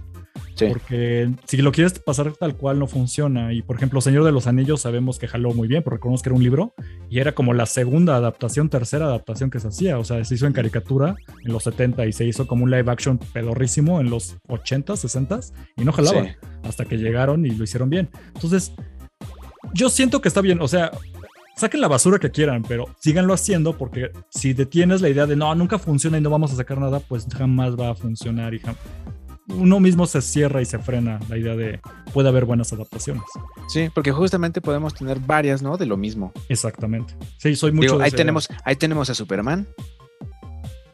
Sí. Porque si lo quieres pasar tal cual no funciona. Y por ejemplo, Señor de los Anillos sabemos que jaló muy bien, porque recordemos que era un libro y era como la segunda adaptación, tercera adaptación que se hacía. O sea, se hizo en caricatura en los 70 y se hizo como un live action pedorrísimo en los 80, 60 y no jalaba Sí. hasta que llegaron y lo hicieron bien. Entonces, yo siento que está bien. O sea, saquen la basura que quieran, pero síganlo haciendo porque si detienes la idea de no, nunca funciona y no vamos a sacar nada, pues jamás va a funcionar y jam- uno mismo se cierra y se frena la idea de puede haber buenas adaptaciones. Sí, porque justamente podemos tener varias, ¿no? De lo mismo. Exactamente. Sí, soy mucho Digo, de ahí tenemos, ahí tenemos a Superman,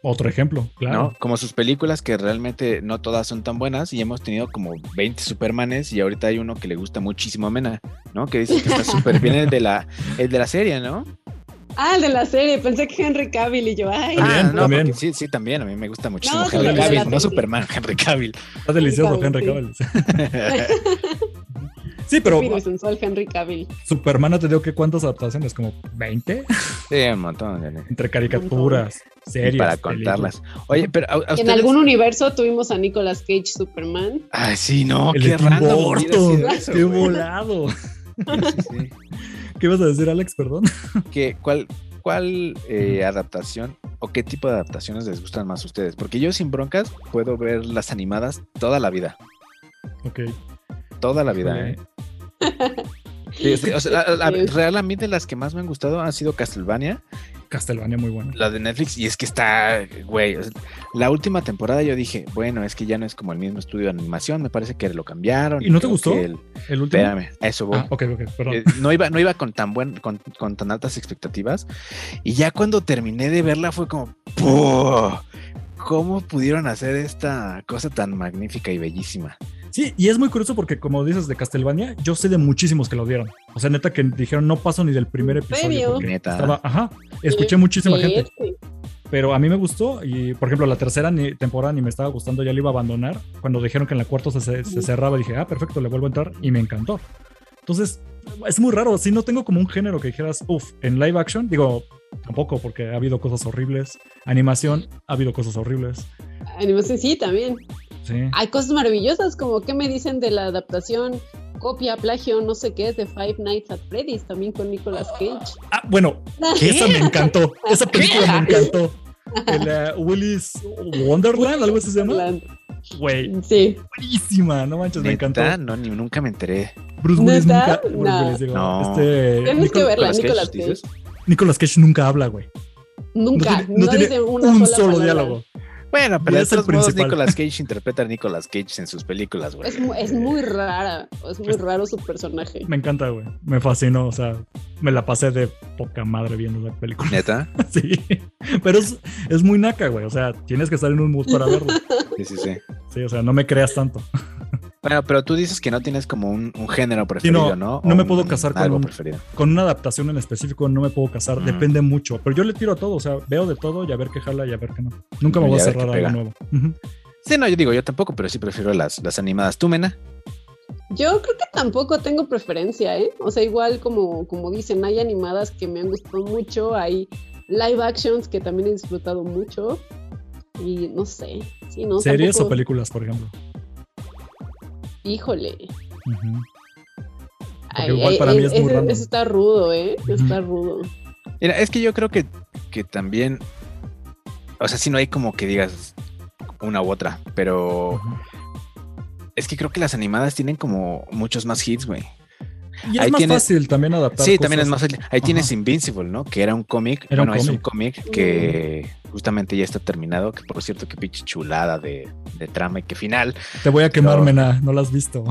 otro ejemplo, claro. ¿no? Como sus películas que realmente no todas son tan buenas y hemos tenido como 20 Supermanes y ahorita hay uno que le gusta muchísimo a Mena, ¿no? Que dice que está súper bien el de la, el de la serie, ¿no? Ah, el de la serie. Pensé que Henry Cavill y yo, ay. También, ah, no, también. sí, sí, también. A mí me gusta muchísimo No, Henry Cavill, no Superman, Henry Cavill. Está delicioso Henry Henry Cavill. Sí, pero sensual Henry Cavill. Superman te digo que cuántas adaptaciones, como 20 Sí, un montón. Entre caricaturas, Y series. para películas. contarlas. Oye, pero a, a En algún universo tuvimos a Nicolas Cage Superman. Ay, sí, no, El qué eso, Qué güey. volado. Sí. ¿Qué ibas a decir, Alex? Perdón. ¿Qué- ¿Cuál, cuál eh, adaptación o qué tipo de adaptaciones les gustan más a ustedes? Porque yo sin broncas puedo ver las animadas toda la vida. Ok. Toda la vida, ¿eh? Sí, sí, o sea, la- la- Sí. realmente las que más me han gustado han sido Castlevania, Castlevania muy buena. la de Netflix, y es que está, güey, o sea, la última temporada yo dije, bueno, es que ya no es como el mismo estudio de animación, me parece que lo cambiaron. ¿Y no te gustó? el- El último. espérame, eso voy. Ah, ok, ok, perdón. Eh, no iba, no iba con tan buen, con, con tan altas expectativas. Y ya cuando terminé de verla fue como, ¡puh! ¿Cómo pudieron hacer esta cosa tan magnífica y bellísima? Sí, y es muy curioso porque, como dices de Castlevania, yo sé de muchísimos que lo dieron. O sea, neta que dijeron no paso ni del primer ¿En episodio. Neta. Estaba, ajá. Escuché muchísima gente. Pero a mí me gustó y, por ejemplo, la tercera ni- temporada ni me estaba gustando, ya la iba a abandonar. Cuando dijeron que en la cuarta se, se- se cerraba, dije, ah, perfecto, le vuelvo a entrar y me encantó. Entonces, es muy raro. Si no tengo como un género que dijeras, uff, en live action, digo, tampoco, porque ha habido cosas horribles. Animación, ha habido cosas horribles. Animación, sí, también. Sí. Hay cosas maravillosas, como ¿qué me dicen de la adaptación, copia, plagio, no sé qué, de Five Nights at Freddy's, también con Nicolas Cage? Ah, bueno, esa me encantó. Esa película me encantó. El eh, Willy's Wonderland, algo así se llama. Güey, Sí. buenísima, no manches, me encantó. No, ni, nunca me enteré. Bruce Willis ¿Neta? nunca. Bruce No. Willis, digo, No. este, Tienes que verla, Nicolas Cage, Nicolas Cage. Nicolas Cage nunca habla, güey. Nunca, tiene- no, no tiene dice una un sola solo palabra. diálogo. Bueno, pero de es el todos modos principal. Nicolas Cage interpreta a Nicolas Cage en sus películas, güey. Es, es muy rara, es muy raro su personaje. Me encanta, güey. Me fascinó, o sea, me la pasé de poca madre viendo la película. Neta. sí. Pero es, es muy naca, güey. O sea, tienes que estar en un mood para verlo. Sí, sí, sí. Sí, o sea, no me creas tanto. Bueno, pero tú dices que no tienes como un, un género preferido, ¿no? no O me puedo casar con algo un- preferido. Con una adaptación en específico no me puedo casar. Mm. Depende mucho. Pero yo le tiro a todo. O sea, veo de todo y a ver qué jala y a ver qué no. Nunca me voy a a cerrar algo nuevo. Ujú. Sí, no, yo digo, yo tampoco, pero sí prefiero las, las animadas. ¿Tú, Mena? Yo creo que tampoco tengo preferencia, ¿eh? O sea, igual como, como dicen, hay animadas que me han gustado mucho, hay live actions que también he disfrutado mucho. Y no sé, sí, no ¿Series o tampoco- películas, por ejemplo? Híjole. Ay, igual eh, para mí eh, es muy random. Eso está rudo, ¿eh? Ujú. Está rudo. Mira, es que yo creo que, que también, o sea, si no hay como que digas una u otra, pero es que creo que las animadas tienen como muchos más hits, güey. Y es Ahí más tienes- fácil también adaptar. Sí, también es más fácil. Ahí tienes. Invincible, ¿no? Que era un cómic. Era un bueno, es un cómic. que justamente ya está terminado. Que por cierto, qué pinche chulada de, de trama y qué final. Te voy a quemar, No. Mena. No la has visto.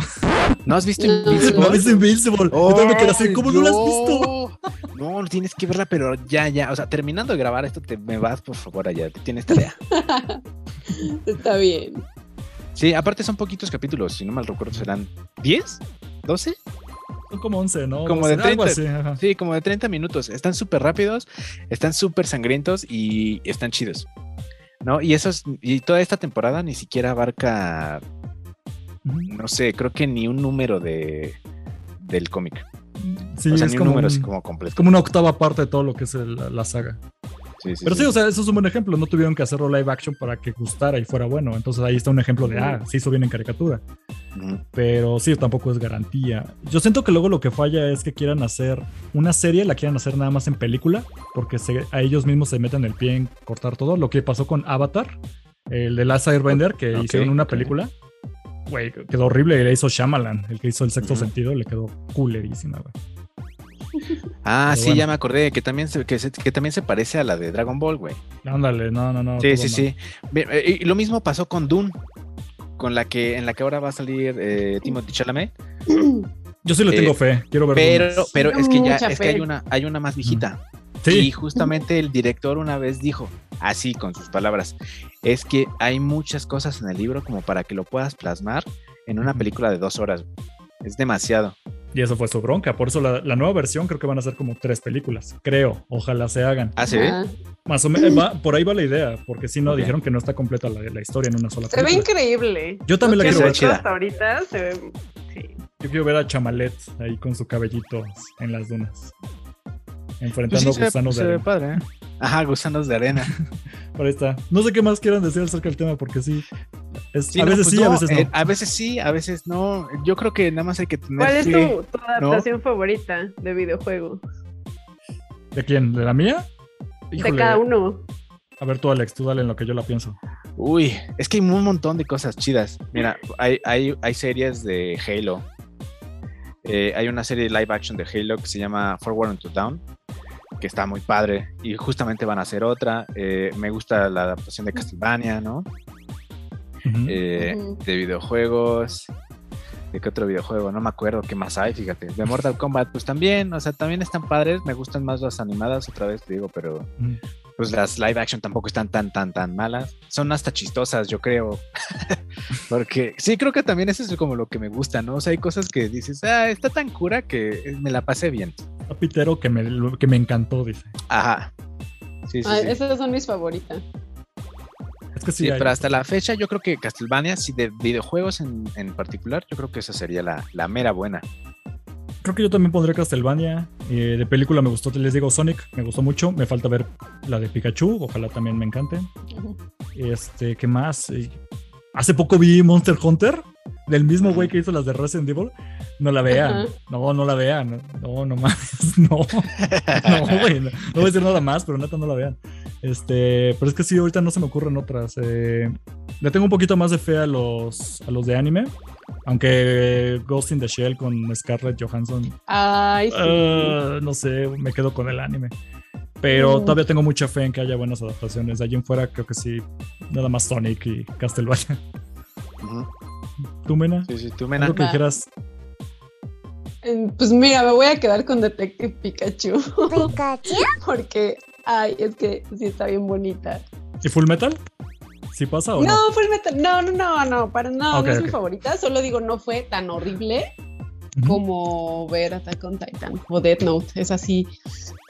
¿No has visto No, Invincible? No es Invincible. Yo también me quedé así. ¡Ay, ¿Cómo no la has visto? No, tienes que verla, pero ya, ya. O sea, terminando de grabar esto, te me vas, por favor, allá. Tienes tarea. Está bien. Sí, aparte son poquitos capítulos. Si no mal recuerdo, serán 10, 12. Son como 11, ¿no? Como de 12, algo 30. así. Sí, como de 30 minutos. Están súper rápidos, están súper sangrientos y están chidos. ¿No? Y esos, y toda esta temporada ni siquiera abarca, no sé, creo que ni un número de del cómic. Sí, o sea, es ni un como, número un- así como completo. como una octava parte de todo lo que es el- la saga. Sí, sí, Pero sí, sí. o sea, eso es un buen ejemplo. No tuvieron que hacerlo live action para que gustara y fuera bueno. Entonces ahí está un ejemplo de, ah, se hizo bien en caricatura. Pero sí, tampoco es garantía. Yo siento que luego lo que falla es que quieran hacer una serie, la quieran hacer nada más en película, porque se- a ellos mismos se meten el pie en cortar todo. Lo que pasó con Avatar, el de Last Airbender, que hicieron una película. Güey, quedó horrible. Y le hizo Shyamalan, el que hizo el sexto sentido, le quedó culerísima, güey. Ah, Pero sí, bueno. ya me acordé que también, se, que, se- que también se parece a la de Dragon Ball, güey. Ándale, no, no, no. Sí, sí, mal. sí. Bien, eh, Y lo mismo pasó con Dune, con la que, en la que ahora va a salir eh, Timothy Chalamet. Yo sí le tengo Eh, fe, quiero ver. Pero, pero es que ya, es que hay una, hay una más viejita. Sí, Y justamente el director una vez dijo, así con sus palabras, es que hay muchas cosas en el libro como para que lo puedas plasmar en una película de dos horas. Es demasiado. y eso fue su bronca. Por eso la, la nueva versión creo que van a ser como tres películas. Creo, ojalá se hagan. Ah, ¿se ve? Ajá. Más o menos, por ahí va la idea, porque si no, dijeron que no está completa la, la historia en una sola Se ve película. increíble. Yo también Lo la quiero ver. Chida. Hasta ahorita se ve. Sí. Yo quiero ver a Chamalet ahí con su cabellito en las dunas. Pues Enfrentando sí, se ve- gusanos se de ve arena. padre, ¿eh? Ajá, gusanos de arena. Por ahí está. No sé qué más quieran decir acerca del tema, porque sí. es- Sí, a no, veces pues sí, a no, veces no. eh, a veces sí, a veces no. Yo creo que nada más hay que tener ¿Cuál es tu, tu adaptación favorita de videojuego? ¿De quién? ¿De la mía? De cada uno. A ver tú, Alex, tú dale en lo que yo la pienso. Uy, es que hay un montón de cosas chidas. Mira, hay, hay, hay series de Halo. Eh, hay una serie de live action de Halo que se llama Forward to Down, que está muy padre. Y justamente van a hacer otra. Eh, me gusta la adaptación de Castlevania, ¿no? Eh. De videojuegos. ¿De qué otro videojuego? No me acuerdo qué más hay, fíjate. De Mortal Kombat, pues también, o sea, también están padres. Me gustan más las animadas, otra vez te digo, pero pues las live action tampoco están tan, tan, tan malas. Son hasta chistosas, yo creo. Porque sí, creo que también eso es como lo que me gusta, ¿no? O sea, hay cosas que dices, ah, está tan cura que me la pasé bien. A Pitero que me, que me encantó, dice. Ajá. Sí, sí, Ah, sí. Esas son mis favoritas. Es que sí, Sí, hay- pero hasta la fecha yo creo que Castlevania, si de videojuegos en, en particular, yo creo que esa sería la, la mera buena. creo que yo también pondré Castlevania. Eh, de película me gustó, les digo Sonic, me gustó mucho. Me falta ver la de Pikachu, ojalá también me encante. Este, ¿qué más? Hace poco vi Monster Hunter, del mismo güey que hizo las de Resident Evil. No la vean. No, no la vean. No, no más. No. No, güey. No, no voy a decir nada más, pero neta no la vean. Este, pero es que sí, ahorita no se me ocurren otras. Eh, le tengo un poquito más de fe a los, a los de anime. Aunque Ghost in the Shell con Scarlett Johansson, Ay, sí. ah, no sé, me quedo con el anime. Pero Mm. todavía tengo mucha fe en que haya buenas adaptaciones. De allí en fuera creo que sí, nada más Sonic y Castlevania. Ujú. ¿Tú, Mena? Sí, sí, tú, Mena. Algo que dijeras, Eh, Pues mira, me voy a quedar con Detective Pikachu. Pikachu. Porque, ay, es que sí está bien bonita. ¿y Full Metal? ¿Sí pasa o no? No, Full Metal, no, no, no, no, para no, Ok, no es mi favorita. Solo digo, no fue tan horrible Como ver Attack on Titan o Death Note. Es así.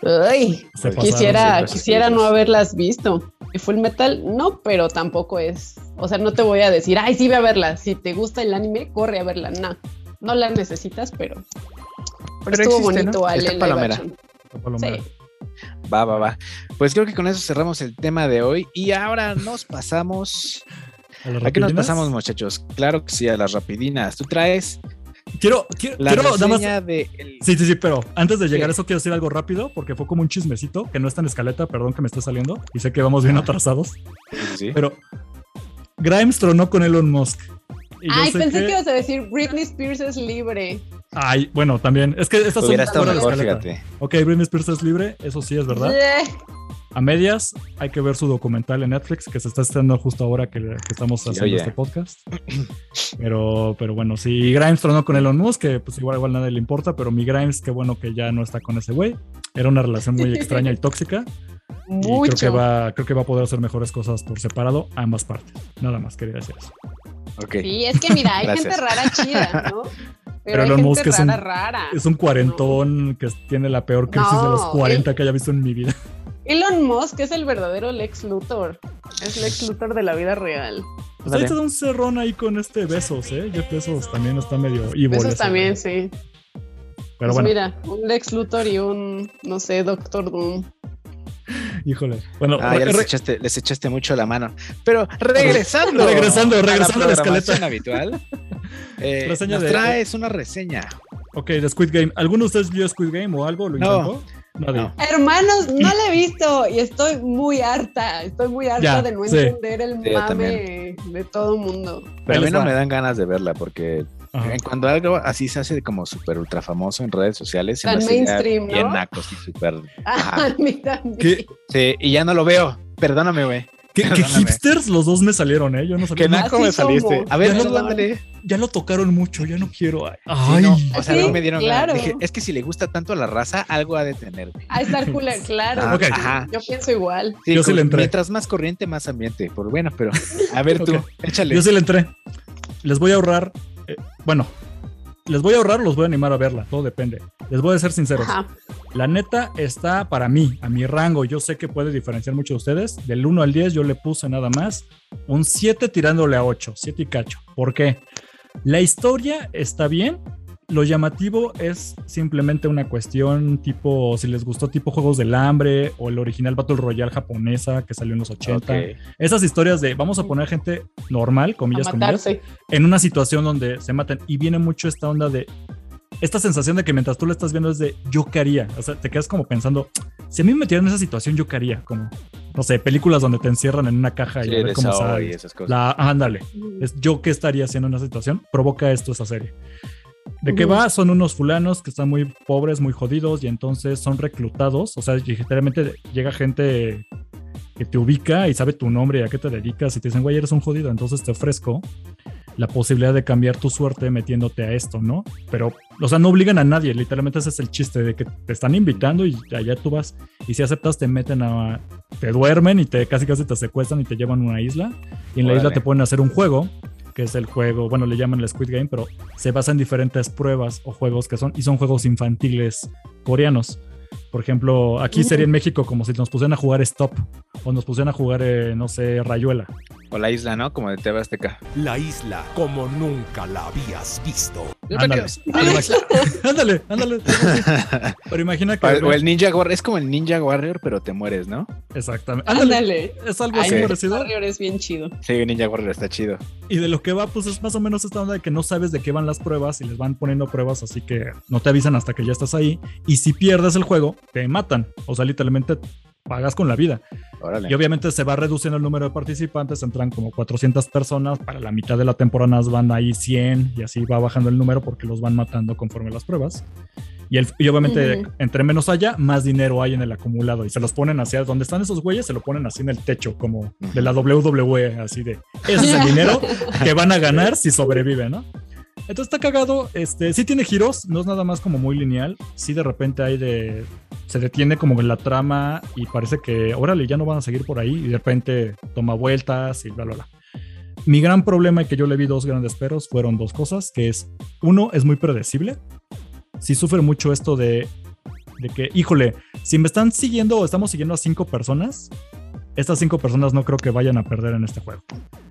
Ay, quisiera, quisiera no haberlas visto. Y Full Metal, no, pero tampoco es. O sea, no te voy a decir, ay, sí, ve a verla. Si te gusta el anime, corre a verla. No, no la necesitas, pero. Pero, Pero estuvo existe, ¿no? bonito al Está en live palomera. Palomera. Sí. Va, va, va. Pues creo que con eso cerramos el tema de hoy. Y ahora nos pasamos. ¿A, ¿A qué nos pasamos, muchachos? Claro que sí, a las rapidinas. Tú traes Quiero, quiero, la quiero nada más. reseña de el- Sí, sí, sí, pero antes de llegar a eso quiero decir algo rápido porque fue como un chismecito que no está en escaleta, perdón que me esté saliendo y sé que vamos bien atrasados, Sí, pero Grimes tronó con Elon Musk. Y Ay, sé pensé que- que ibas a decir Britney Spears es libre. Ay, bueno, también. Es que estas son Hubiera estado fuera de mejor, escaleta. fíjate. Ok, Britney Spears es libre, eso sí es verdad. Yeah. A medias, hay que ver su documental en Netflix, que se está estrenando justo ahora que, que estamos haciendo este podcast. Pero, pero bueno, sí, Grimes tronó con Elon Musk, que pues igual, igual nadie le importa, pero mi Grimes, qué bueno que ya no está con ese güey. Era una relación muy extraña y tóxica. Y creo que, va, creo que va a poder hacer mejores cosas por separado, ambas partes. Nada más quería decir eso. Sí, es que mira, hay gente rara chida, ¿no? Pero, Elon Musk es un- rara. Es un cuarentón que tiene la peor crisis de los No, 40 que haya visto en mi vida. Elon Musk es el verdadero Lex Luthor. Es Lex Luthor de la vida real. Pues ahí se da un cerrón ahí con este Besos, ¿eh? Jeff Besos también está medio evil. Ese también, sí. Pero Pues bueno, mira, un Lex Luthor y un, no sé, Doctor Doom. híjole. Bueno, Ah, ya les echaste, les echaste mucho la mano. Pero regresando. Regresando, regresando a la escaleta. habitual. Eh, Reseña nos de- traes una reseña. Ok, de Squid Game. ¿Alguno de ustedes vio Squid Game o algo? ¿Lo No. intentó? No. Hermanos, no la he visto y estoy muy harta. Estoy muy harta Ya, de no sí. entender el Sí, mame de todo el mundo. Pero a mí no me dan ganas de verla porque Ajá. en cuando algo así se hace como súper ultra famoso en redes sociales, se me mainstream, ¿no? bien naco, sí, súper. Ajá. A mí también. ¿Qué, Sí, y ya no lo veo. Perdóname, güey. Qué- qué Perdóname. hipsters los dos me salieron, ¿eh? Yo no sabía. Qué naco me saliste. somos. A ver, Ya tú no- ándale. Ya lo tocaron mucho, ya no quiero. Ay, Sí, ay. no, o sea, Sí, no me dieron claro. Dije, es que si le gusta tanto a la raza, algo ha de tener. A estar cooler, claro. Ah. Ajá. Yo pienso igual. Sí, Yo sí le entré. Mientras más corriente, más ambiente. Por bueno, pero a ver tú, échale. Yo sí le entré. Les voy a ahorrar. eh, bueno, les voy a ahorrar, los voy a animar a verla. Todo depende. Les voy a ser sinceros. Ajá. La neta está para mí, a mi rango. Yo sé que puede diferenciar mucho de ustedes. Del 1 al 10 yo le puse nada más un 7 tirándole a 8, 7 y cacho. ¿Por qué? La historia está bien. Lo llamativo es simplemente una cuestión tipo, si les gustó tipo Juegos del Hambre o el original Battle Royale japonesa que salió en los 80. Ok. Esas historias de vamos a poner gente normal, comillas, comillas, en una situación donde se maten. Y viene mucho esta onda de. Esta sensación de que mientras tú lo estás viendo es de yo qué haría. O sea, te quedas como pensando, si a mí me metieran en esa situación, yo qué haría. Como, no sé, películas donde te encierran en una caja y a ver cómo Saw y sales. esas cosas. La, ándale, es yo qué estaría haciendo en esa situación. Provoca esto esa serie. ¿De qué va? Son unos fulanos que están muy pobres, muy jodidos y entonces son reclutados. O sea, literalmente llega gente que te ubica y sabe tu nombre y a qué te dedicas y te dicen, güey, eres un jodido, entonces te ofrezco la posibilidad de cambiar tu suerte metiéndote a esto, ¿no? Pero, o sea, no obligan a nadie, literalmente ese es el chiste de que te están invitando y allá tú vas y si aceptas te meten a... te duermen y te casi casi te secuestran y te llevan a una isla y en la isla Órale. te ponen a hacer un juego que es el juego, bueno, le llaman el Squid Game, pero se basa en diferentes pruebas o juegos que son, y son juegos infantiles coreanos. Por ejemplo, aquí sería en México como si nos pusieran a jugar Stop o nos pusieran a jugar, eh, no sé, Rayuela. O la isla, ¿no? Como de TV Azteca. La isla como nunca la habías visto. Ándale, ándale, ándale. Pero imagina que. o el Ninja Warrior. Es como el Ninja Warrior, pero te mueres, ¿no? Exactamente. Ándale. Ándale. Es algo Ay, así parecido. Warrior es bien chido. Sí, Ninja Warrior está chido. Y de lo que va, pues es más o menos esta onda de que no sabes de qué van las pruebas y les van poniendo pruebas, así que no te avisan hasta que ya estás ahí. Y si pierdes el juego, te matan. O sea, literalmente pagas con la vida. Órale. Y obviamente se va reduciendo el número de participantes, entran como 400 personas, para la mitad de la temporada van ahí 100 y así va bajando el número porque los van matando conforme las pruebas. Y, el- y obviamente Ujú. entre menos haya, más dinero hay en el acumulado y se los ponen hacia donde están esos güeyes, se lo ponen así en el techo, como de la WWE, así de, ese es el dinero que van a ganar si sobreviven, ¿no? Entonces está cagado, este, sí tiene giros, no es nada más como muy lineal, sí de repente hay de, se detiene como en la trama y parece que, órale, ya no van a seguir por ahí y de repente toma vueltas y bla, bla, bla. Mi gran problema y que yo le vi dos grandes peros fueron dos cosas, que es, uno, es muy predecible, sí sufre mucho esto de, de que, híjole, si me están siguiendo o estamos siguiendo a cinco personas, estas cinco personas no creo que vayan a perder en este juego.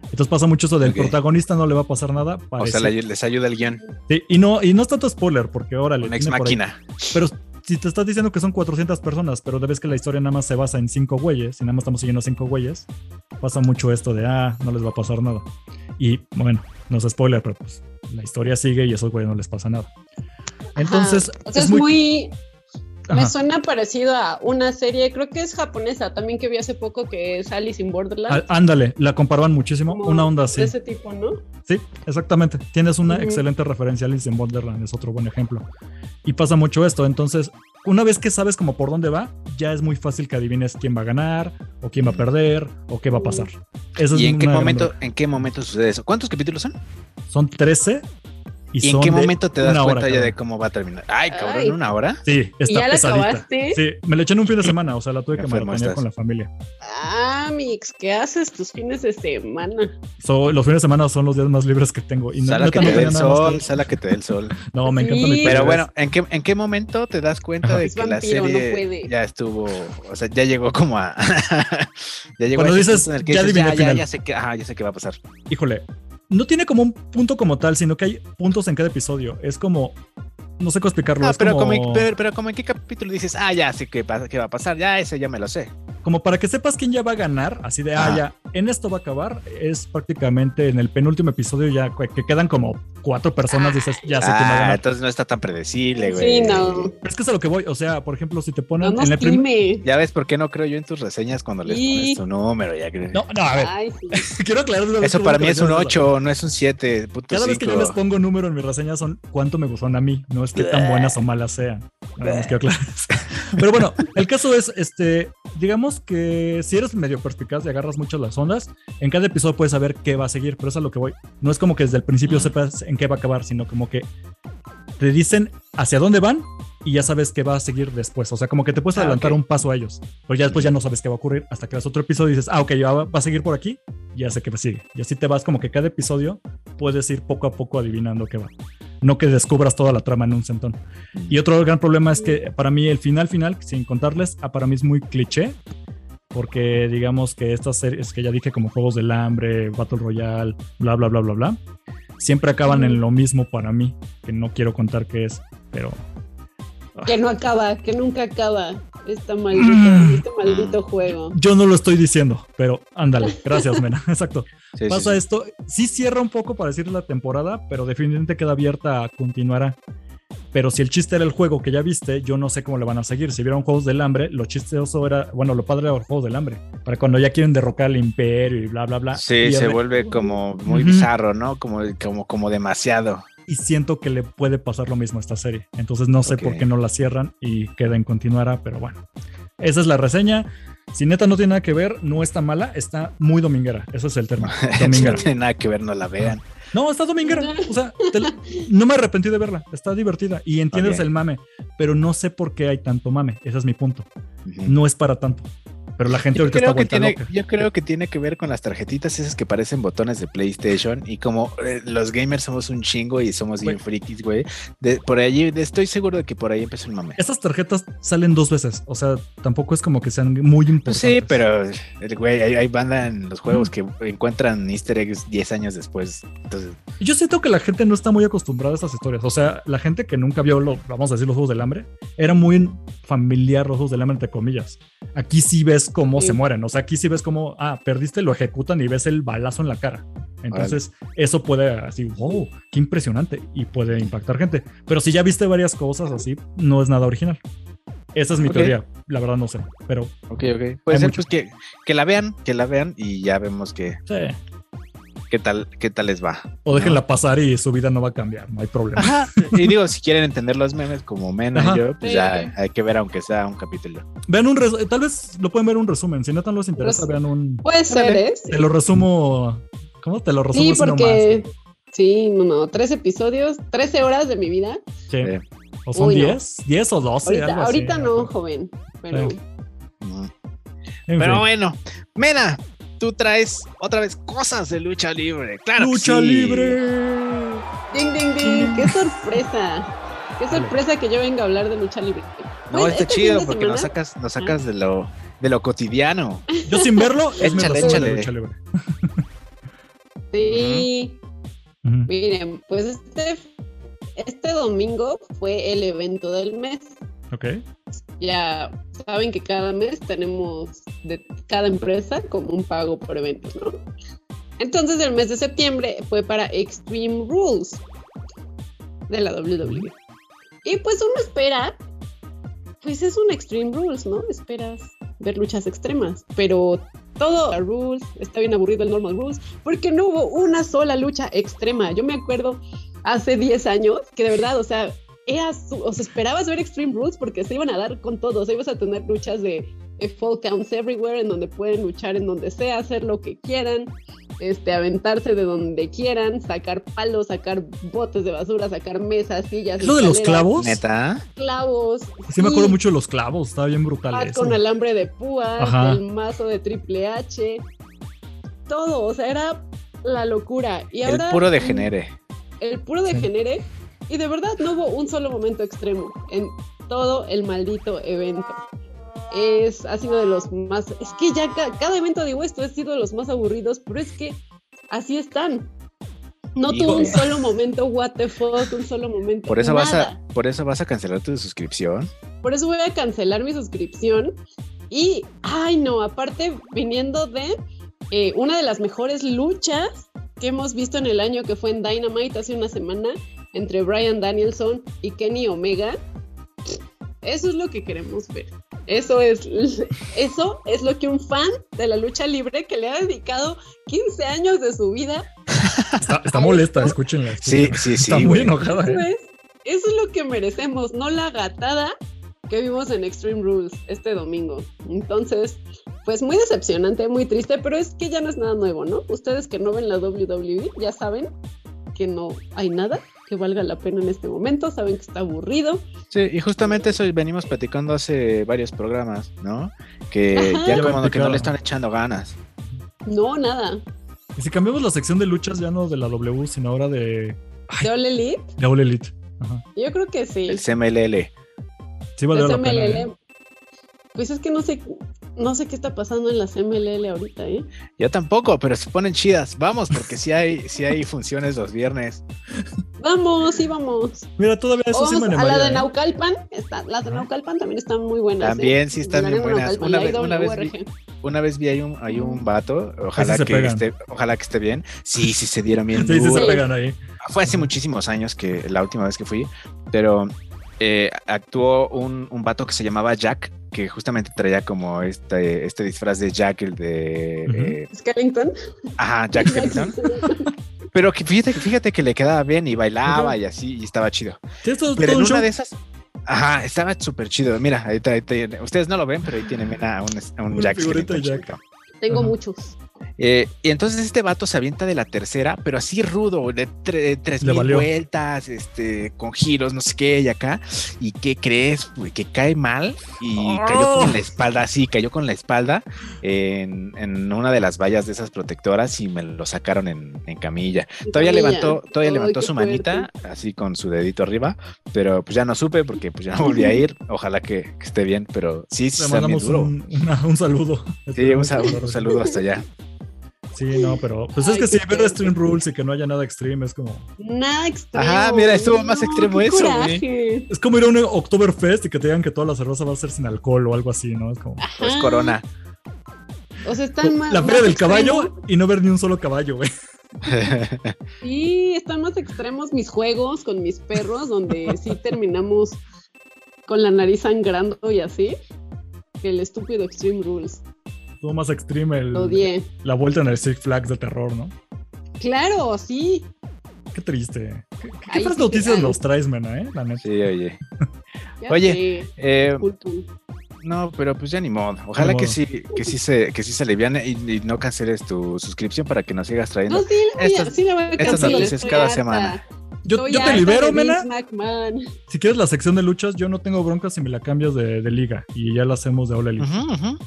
Entonces pasa mucho eso del protagonista no le va a pasar nada. O sea, le- les ayuda el guion. Sí, y no, y no es tanto spoiler, porque órale. Un ex máquina. Pero si te estás diciendo que son 400 personas, pero debes que la historia nada más se basa en cinco güeyes, y nada más estamos siguiendo a cinco güeyes, pasa mucho esto de, ah, no les va a pasar nada. Y bueno, no es spoiler, pero pues la historia sigue y a esos güeyes no les pasa nada. Entonces, Ajá. O sea, es, muy. Ajá. suena parecido a una serie, creo que es japonesa, también que vi hace poco, que es Alice in Borderland. Ándale, la comparaban muchísimo, como una onda así. De ese tipo, ¿no? Sí, exactamente. Tienes una excelente referencia Alice in Borderland, es otro buen ejemplo. Y pasa mucho esto, entonces, una vez que sabes como por dónde va, ya es muy fácil que adivines quién va a ganar, o quién va a perder, o qué va a pasar. Esa es ¿Y en qué momento, en qué momento sucede eso? ¿Cuántos capítulos son? Son 13 y, ¿Y, en qué momento te das hora cuenta ya de cómo va a terminar? Ay, cabrón, Ay. ¿una hora? Sí, está ¿Y ya la pesadita. acabaste? Sí, me la eché en un fin de semana, o sea, la tuve que maratonear con la familia. Ah, Mix, ¿qué haces tus fines de semana? So, los fines de semana son los días más libres que tengo. Y no, Sala neta, que no te dé el que sol, ver. sala que te dé el sol. No, me encanta Sí. mi Pero bueno, ¿en qué, ¿en qué momento te das cuenta Ajá. de Es que la vampiro, no serie puede. ya estuvo, o sea, ya llegó como a... ya llegó Cuando a dices, en el que ya dices, ya, ya, ya sé que, ajá, ya sé qué va a pasar. híjole, no tiene como un punto como tal, sino que hay puntos en cada episodio. Es como, no sé cómo explicarlo. Ah, es pero, como, pero, pero como en qué capítulo dices, ah, ya sé qué, pasa, qué va a pasar, ya ese ya me lo sé. Como para que sepas quién ya va a ganar, así de, ah, ya, en esto va a acabar, es prácticamente en el penúltimo episodio ya que que quedan como cuatro personas, dices, ya sé quién va a Ah, ganar. entonces no está tan predecible, güey. Sí, no. Pero es que es a lo que voy, o sea, por ejemplo, si te No ponen nos en el. Ya ves por qué no creo yo en tus reseñas cuando les Y- pones tu número, ya que... No, no, a ver, Ay, sí. quiero aclarar una vez Eso para mí es un aclarar eso. 8, no es un 7, puto Cada vez que yo les pongo número en mis reseñas son cuánto me gustan a mí, no es que tan buenas o malas sean. Pero bueno, el caso es, este, digamos que si eres medio perspicaz y agarras mucho las ondas, en cada episodio puedes saber qué va a seguir, pero eso es a lo que voy. No es como que desde el principio Mm. sepas en qué va a acabar, sino como que te dicen hacia dónde van y ya sabes qué va a seguir después. O sea, como que te puedes Ah, adelantar un paso a ellos, pero ya después ya no sabes qué va a ocurrir hasta que ves otro episodio y dices, ah, ok, ya va, va a seguir por aquí, ya sé que sigue. Y así te vas como que cada episodio puedes ir poco a poco adivinando qué va. No que descubras toda la trama en un centón. Y otro gran problema es que para mí el final final, sin contarles, ah, para mí es muy cliché. Porque digamos que estas series que ya dije como Juegos del Hambre, Battle Royale, bla, bla, bla, bla, bla, siempre acaban en lo mismo para mí, que no quiero contar qué es, pero Que no acaba, que nunca acaba. Esta maldita, Mm. este maldito juego. yo no lo estoy diciendo, pero ándale, gracias, Mena, exacto. Sí, Pasa sí. esto, sí cierra un poco para decir la temporada, pero definitivamente queda abierta a continuar. Pero si el chiste era el juego que ya viste, yo no sé cómo le van a seguir. Si vieron Juegos del Hambre, lo chistoso era, bueno, lo padre era los Juegos del Hambre. Para cuando ya quieren derrocar al imperio y bla, bla, bla. Sí, se vuelve como muy bizarro, ¿no? Como, como, como demasiado. Y siento que le puede pasar lo mismo a esta serie. Entonces no sé por qué no la cierran y queda en continuará, pero bueno. Esa es la reseña. Si neta no tiene nada que ver, no está mala, está muy dominguera. Ese es el término. Si Dominguera. no tiene nada que ver, no la vean. No, está dominguera. O sea, te no me arrepentí de verla. Está divertida y entiendes el mame, pero no sé por qué hay tanto mame. Ese es mi punto. No es para tanto. Pero la gente Yo ahorita está que tiene, loca. yo creo que tiene que ver con las tarjetitas esas que parecen botones de PlayStation y como eh, los gamers somos un chingo y somos bien frikis, güey. Por allí, de- estoy seguro de que por ahí empezó el mame. Estas tarjetas salen dos veces. O sea, tampoco es como que sean muy Pues importantes. sí, pero güey, hay, hay banda en los juegos que encuentran easter eggs 10 años después. Entonces, Yo siento que la gente no está muy acostumbrada a estas historias. O sea, la gente que nunca vio, los, vamos a decir, los Juegos del Hambre, era muy familiar los Juegos del Hambre, entre comillas. Aquí sí ves cómo Sí. se mueren. O sea, aquí sí ves cómo, ah, perdiste, lo ejecutan y ves el balazo en la cara. Entonces, eso puede así, wow, qué impresionante. Y puede impactar gente. Pero si ya viste varias cosas así, no es nada original. Esa es mi teoría. La verdad no sé. Pero ok, ok. Puede ser mucho. pues que, que la vean, que la vean y ya vemos que, sí. Qué tal, qué tal les va. O déjenla pasar y su vida no va a cambiar. No hay problema. Ajá. Y digo, si quieren entender los memes como y yo, pues Sí, ya hay que ver aunque sea un capítulo. Vean un res- tal vez lo pueden ver un resumen. Si no les interesa, Res- vean un. Puede ser. ¿eh? Te lo resumo. ¿Cómo te lo resumo? Sí, nomás? porque. Sí, no, no. Tres episodios, 13 horas de mi vida. Sí. Sí. O son Uy, no. 10, 10 o 12. Ahorita, algo así, ahorita no, joven. Pero. En Pero fin. bueno, Mena, tú traes otra vez cosas de lucha libre. Claro. que ¡Lucha sí. libre! Ding, ding, ding. ¡Qué sorpresa! ¡Qué sorpresa que yo venga a hablar de lucha libre! No, Pues, está este chido porque nos sacas, nos sacas de lo, de lo cotidiano. Yo sin verlo, Échale, échale. lucha libre. Sí. Miren, pues este, este domingo fue el evento del mes. Ok. Ya saben que cada mes tenemos de cada empresa como un pago por eventos, ¿no? Entonces el mes de septiembre fue para Extreme Rules de la WWE. Y pues uno espera, pues es un Extreme Rules, ¿no? Esperas ver luchas extremas, pero todo a Rules, está bien aburrido el Normal Rules, porque no hubo una sola lucha extrema. Yo me acuerdo hace 10 años que de verdad, o sea, o sea, esperabas ver Extreme Rules porque se iban a dar con todo, o sea, ibas a tener luchas de, de Fall Counts Everywhere, en donde pueden luchar en donde sea, hacer lo que quieran, este, aventarse de donde quieran, sacar palos, sacar botes de basura, sacar mesas, sillas. ¿Es lo de los clavos? Neta. Clavos. Sí, me acuerdo mucho de los clavos, estaba bien brutal Bat eso. con alambre de púas, Ajá. el mazo de Triple H, todo, o sea, era la locura. Y El ahora, puro degenere. El puro Sí. Y de verdad no hubo un solo momento extremo en todo el maldito evento. Es, ha sido de los más. Es que ya ca- cada evento digo esto, ha sido de los más aburridos, pero es que así están. No tuvo un Híjole. solo momento, what the fuck, un solo momento. Por eso vas a, por eso vas a cancelar tu suscripción. Por eso voy a cancelar mi suscripción. Y, ay no, aparte viniendo de eh, una de las mejores luchas que hemos visto en el año que fue en Dynamite hace una semana entre Brian Danielson y Kenny Omega. Eso es lo que queremos ver. Eso es, eso es lo que un fan de la lucha libre que le ha dedicado 15 años de su vida. Está, está molesta, escúchenla. Sí, sí, sí. Está muy güey. enojada. Eso ¿eh? es, eso es lo que merecemos, no la gatada que vimos en Extreme Rules este domingo. Entonces, pues muy decepcionante, muy triste, pero es que ya no es nada nuevo, ¿no? Ustedes que no ven la WWE ya saben que no hay nada que valga la pena en este momento, saben que está aburrido. Sí, y justamente eso venimos platicando hace varios programas, ¿no? Que Ajá. ya como que no le están echando ganas. No, nada. Y si cambiamos la sección de luchas, ya no de la W, sino ahora de, ¿De All Elite? de All Elite. Ajá. Yo creo que sí. El CMLL. Sí, valió La la pena. CMLL. ¿eh? Pues es que no sé, no sé qué está pasando en la CMLL ahorita, ¿eh? Yo tampoco, pero se ponen chidas. Vamos, porque sí hay, sí hay funciones los viernes. Vamos, sí, vamos. Mira, todavía sí vamos me a la de ¿eh? Naucalpan. Está, las de. Naucalpan también están muy buenas. ¿eh? También sí están bien Ganemos buenas. Una vez, una vez vi, una vez vi ahí un, hay un vato, ojalá que pegan. esté, ojalá que esté bien. Sí, sí se dieron bien. Sí, sí se pegan ahí. Fue hace muchísimos años que la última vez que fui, pero eh, actuó un, un vato que se llamaba Jack, que justamente traía como este, este disfraz de Jack, el de... Ujú. eh, Skellington. ajá, Jack Skellington. Pero que fíjate, fíjate que le quedaba bien y bailaba y así, y estaba chido. Sí, esto es Pero en un una show. de esas... Ajá, estaba súper chido. Mira, ahí está- ahí ustedes no lo ven, pero ahí tiene mira, un, Jack Skellington Jack. Tengo muchos. Eh, y entonces este vato se avienta de la tercera, pero así rudo, de, tre- de tres Le mil valió. vueltas, este, con giros, no sé qué, y acá. ¿Y qué crees? que cae mal y cayó ¡Oh! con la espalda, sí, cayó con la espalda en, en una de las vallas de esas protectoras y me lo sacaron en, en camilla. Todavía Camilla. levantó, todavía Ay, levantó su fuerte. manita, así con su dedito arriba, pero pues ya no supe porque pues ya no volví a ir. Ojalá que, que esté bien, pero sí, sí, Le mandamos un, una- un saludo. Sí, un, un saludo hasta allá. Sí, no, pero pues es que sí, qué ver. Extreme Rules y que no haya nada extreme es como. Nada extremo. Ajá, mira, estuvo más extremo eso, güey. Es como ir a un Oktoberfest y que te digan que toda la cerveza va a ser sin alcohol o algo así, ¿no? Es como. Pues. Corona. O sea, están más. La feria del extremo. caballo y no ver ni un solo caballo, güey. Sí, están más extremos mis juegos con mis perros, donde sí terminamos con la nariz sangrando y así. Que el estúpido Extreme Rules. Todo más extreme el, odié. la vuelta en el Six Flags de terror, ¿no? Claro, sí. Qué triste. ¿Qué, qué sí, noticias nos traes, mena, eh? La neta. Sí, oye. Oye, sé, Eh, no, pero pues ya ni modo. Ojalá Ni que modo. sí, que sí se, que sí se aliviane y, y no canceles tu suscripción para que nos sigas trayendo. No, sí, la voy a- estas- sí la voy a estas noticias cada harta. semana. Yo, te libero, mena. Si quieres la sección de luchas, yo no tengo broncas si me la cambias de, de liga y ya la hacemos de All Elite.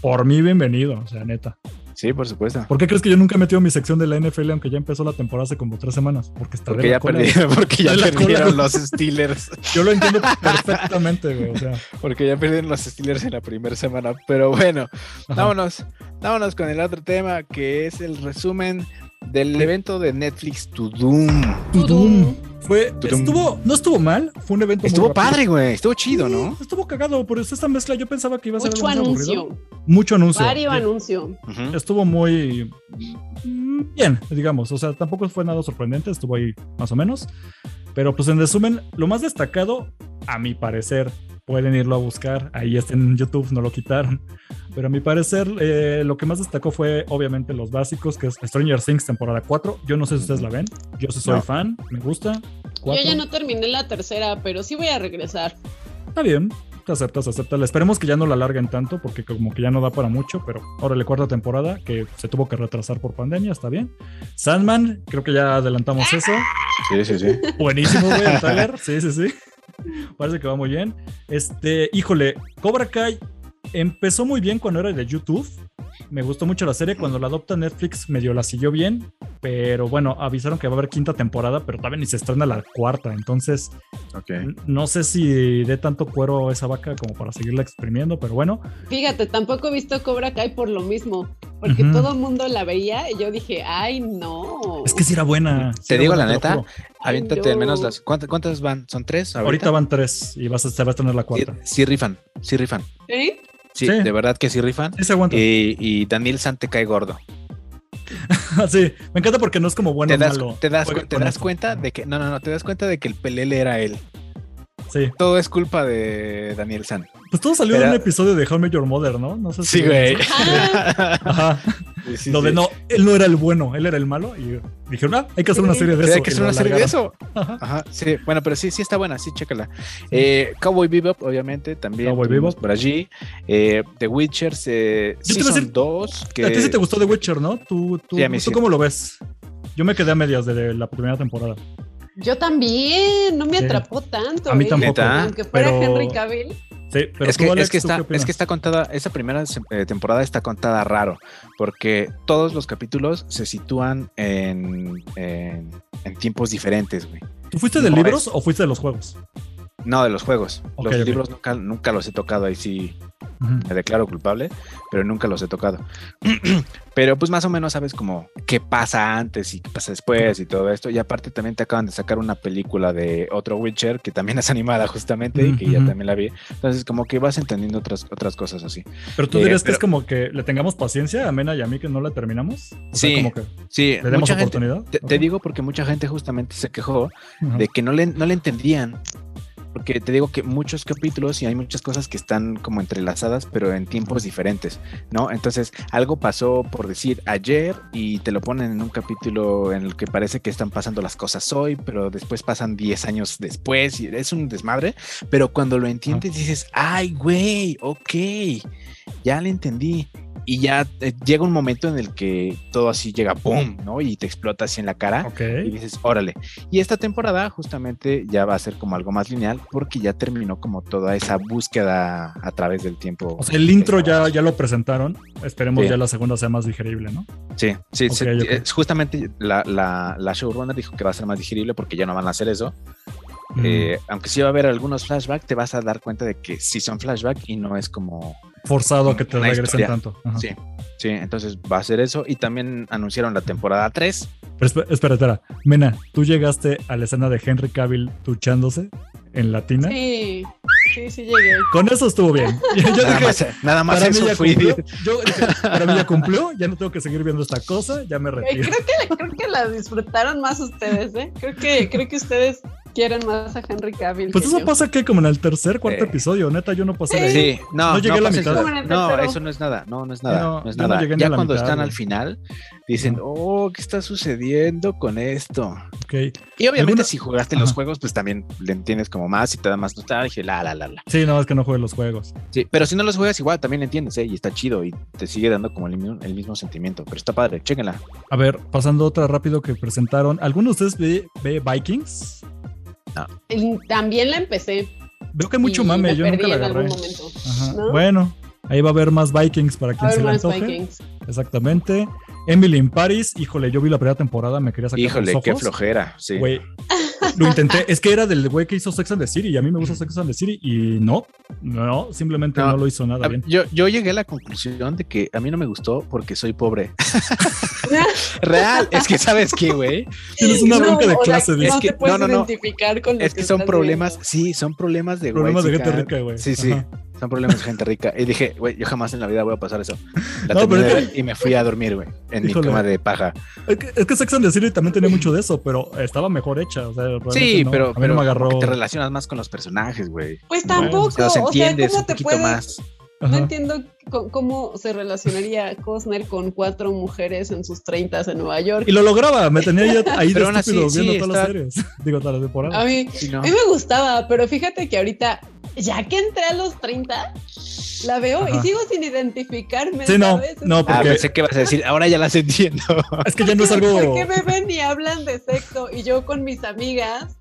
Por mí, bienvenido, o sea, neta. Sí, por supuesto. ¿Por qué crees que yo nunca he metido mi sección de la NFL aunque ya empezó la temporada hace como tres semanas? Porque está Porque de la ya, cola, perdieron, porque ya cola. perdieron los Steelers. Yo lo entiendo perfectamente, güey. O sea, Porque ya perdieron los Steelers en la primera semana. Pero bueno, ajá. vámonos. Vámonos con el otro tema que es el resumen del evento de Netflix To Doom. Tudum. Fue, Tudum. estuvo, no estuvo mal, fue un evento Estuvo padre, güey. Estuvo chido, Sí, ¿no? Estuvo cagado, por eso esta mezcla yo pensaba que iba a ser Mucho algo más aburrido. anuncio. Mucho anuncio. Vario Sí. anuncio. Estuvo muy mm, bien, digamos. O sea, tampoco fue nada sorprendente, estuvo ahí más o menos. Pero pues en resumen, lo más destacado, a mi parecer, pueden irlo a buscar. Ahí está en YouTube, no lo quitaron. Pero a mi parecer, eh, lo que más destacó fue obviamente los básicos, que es Stranger Things temporada 4. Yo no sé si ustedes la ven. Yo sí soy No. fan, me gusta. Yo ya no terminé la tercera, pero sí voy a regresar. Está bien, aceptas, aceptas. Esperemos que ya no la alarguen tanto, porque como que ya no da para mucho, pero ahora le cuarta temporada, que se tuvo que retrasar por pandemia, está bien. Sandman, creo que ya adelantamos eso. Sí, sí, sí. Buenísimo, güey, el. Sí, sí, sí. Parece que va muy bien. Este, híjole, Cobra Kai empezó muy bien cuando era de YouTube. Me gustó mucho la serie. Cuando la adopta Netflix, medio la siguió bien. Pero bueno, avisaron que va a haber quinta temporada, pero todavía ni se estrena la cuarta. Entonces, Ok. N- No sé si dé tanto cuero a esa vaca como para seguirla exprimiendo, pero bueno. Fíjate, tampoco he visto Cobra Kai por lo mismo. Porque Ujú. todo el mundo la veía y yo dije, ay, no. Es que sí era buena. sí Te era digo buena, la neta. Aviéntate no. al menos las. ¿cuántas, cuántas van? ¿Son tres? Ahorita van tres y vas a, se va a estrenar la Sí, cuarta. sí rifan, sí rifan. ¿Sí? Sí, Sí. de verdad que sí rifan. Sí se aguanta. Y, y Daniel San te cae gordo. sí, me encanta porque no es como bueno te das, malo. te das, te das cuenta de que. No, no, no, te das cuenta de que el pelele era él. Sí. Todo es culpa de Daniel San. Pues todo salió de un episodio de Met Your Mother, ¿no? No sé si. Sí, güey. Ajá. Sí, sí, Lo de sí. no, él no era el bueno, él era el malo. Y dijeron, ah, hay que hacer una serie de Sí, eso. hay que hacer una serie de eso. Ajá. Ajá, sí. Bueno, pero sí, sí está buena, sí, chécala. Eh, Cowboy Bebop, obviamente, también. Cowboy Bebop. Por allí. Eh, The Witcher, eh, Yo te iba a Season decir, 2. Que... A ti sí te gustó The Witcher, ¿no? ¿Tú, tú, Sí, a mí ¿tú sí. cómo lo ves? Yo me quedé a medias de la primera temporada. yo también, no me Sí. atrapó tanto. A mí ¿eh? tampoco. Aunque fuera Pero- Henry Cavill. Sí, pero es, tú, que, Alex, es, que ¿tú está, es que está contada, esa primera eh, temporada está contada raro, porque todos los capítulos se sitúan en, en, en tiempos diferentes, güey. ¿Tú fuiste de no libros es- o fuiste de los juegos? No, de los juegos. Los libros nunca, nunca los he tocado, ahí sí Ujú. me declaro culpable, pero nunca los he tocado. pero pues más o menos sabes como qué pasa antes y qué pasa después y todo esto. Y aparte también te acaban de sacar una película de otro Witcher que también es animada justamente y que ya también la vi. Entonces como que vas entendiendo otras, otras cosas así. Pero tú Eh, dirías que pero- es como que le tengamos paciencia a Mena y a mí que no la terminamos. O sea, Sí, como que Sí, le demos mucha gente, oportunidad. Te, te digo porque mucha gente justamente se quejó Ajá. de que no le, no le entendían. Porque te digo que muchos capítulos y hay muchas cosas que están como entrelazadas, pero en tiempos diferentes, ¿no? Entonces, algo pasó por decir ayer y te lo ponen en un capítulo en el que parece que están pasando las cosas hoy, pero después pasan 10 años después y es un desmadre. Pero cuando lo entiendes, dices, ay, güey, ok, ya le entendí. Y ya eh, llega un momento en el que todo así llega, ¡pum! ¿no? Y te explota así en la cara y dices, órale. Y esta temporada justamente ya va a ser como algo más lineal porque ya terminó como toda esa búsqueda a través del tiempo. O sea, el intro ya, ya lo presentaron. Esperemos Sí. ya la segunda sea más digerible, ¿no? Sí, sí, es justamente la, la, la showrunner dijo que va a ser más digerible porque ya no van a hacer eso. Eh, aunque sí va a haber algunos flashbacks, te vas a dar cuenta de que sí son flashbacks y no es como... Forzado a que te regresen historia. tanto. Ajá. Sí, sí, entonces va a ser eso. Y también anunciaron la temporada 3. Pero espe- espera, espera. Mena, ¿tú llegaste a la escena de Henry Cavill duchándose en latina? Sí, sí, sí llegué. Con eso estuvo bien. Yo Nada dije, más, nada más para mí eso ya fui. cumplió. Yo dije, para mí ya cumplió, ya no tengo que seguir viendo esta cosa, ya me retiro. Creo que, creo que la disfrutaron más ustedes, ¿eh? Creo que, creo que ustedes quieren más a Henry Cavill. Pues eso yo. pasa que como en el tercer, cuarto Eh. episodio, neta, yo no pasé de ahí. Sí, no, No llegué a la mitad. No, eso no es nada, no, no es nada, No, no, es ya cuando mitad, están al final, dicen, oh, ¿qué está sucediendo con esto? Y obviamente ¿Alguna- si jugaste los juegos, pues también le entiendes como más y te da más nostalgia, la, la, la, la. Sí, no, es que no juegue los juegos. Sí, pero si no los juegas igual, también le entiendes, ¿eh? Y está chido y te sigue dando como el mismo, el mismo sentimiento, pero está padre, chéquenla. A ver, pasando otra rápido que presentaron. ¿Alguno de ustedes ve, ve Vikings? Y También la empecé. Veo que mucho mame, me yo nunca la en agarré. algún momento. Ajá. ¿No? Bueno, ahí va a haber más Vikings para quien se más antoje. Vikings. Exactamente. Emily in Paris, híjole, yo vi la primera temporada, me quería sacar Híjole, los qué ojos. flojera, sí. Güey, lo intenté. Es que era del güey que hizo Sex and the City y a mí me gusta Sex and the City y no, no, simplemente no, No. lo hizo nada A- bien. Yo, yo llegué a la conclusión de que a mí no me gustó porque soy pobre. Real, es que sabes qué, güey. Tienes una No, bronca de sea, clase, no dice. Es que- te puedes no, no, no. identificar con Es que son estás problemas, viendo. sí, son problemas de Problemas de gente rica, güey. Sí, sí, Ajá. Son problemas de gente rica. Y dije, güey, yo jamás en la vida voy a pasar eso. La No, pero es y me fui a dormir, güey, en Híjole. mi cama de paja. Es que, es que Sex and the City también tenía mucho de eso, pero estaba mejor hecha. O sea, Sí, no. pero, a mí pero no me agarró. te relacionas más con los personajes, güey. Pues Bueno, tampoco, O sea, los o sea, entiendes ¿cómo un te poquito puedes...? más. No entiendo co- cómo se relacionaría Costner con cuatro mujeres en sus treintas en Nueva York. Y lo lograba, me tenía ya ahí de Pero así, estúpido viendo sí, todas las series. Digo, todas las temporadas. A mí, Sí, ¿no? a mí me gustaba, pero fíjate que ahorita, ya que entré a los 30, la veo Ajá. y sigo sin identificarme. Sí, no, no, Ah, porque- pensé que ibas a decir, ahora ya las entiendo. Es que ya no es algo. ¿Por qué me ven y hablan de sexo? Y yo con mis amigas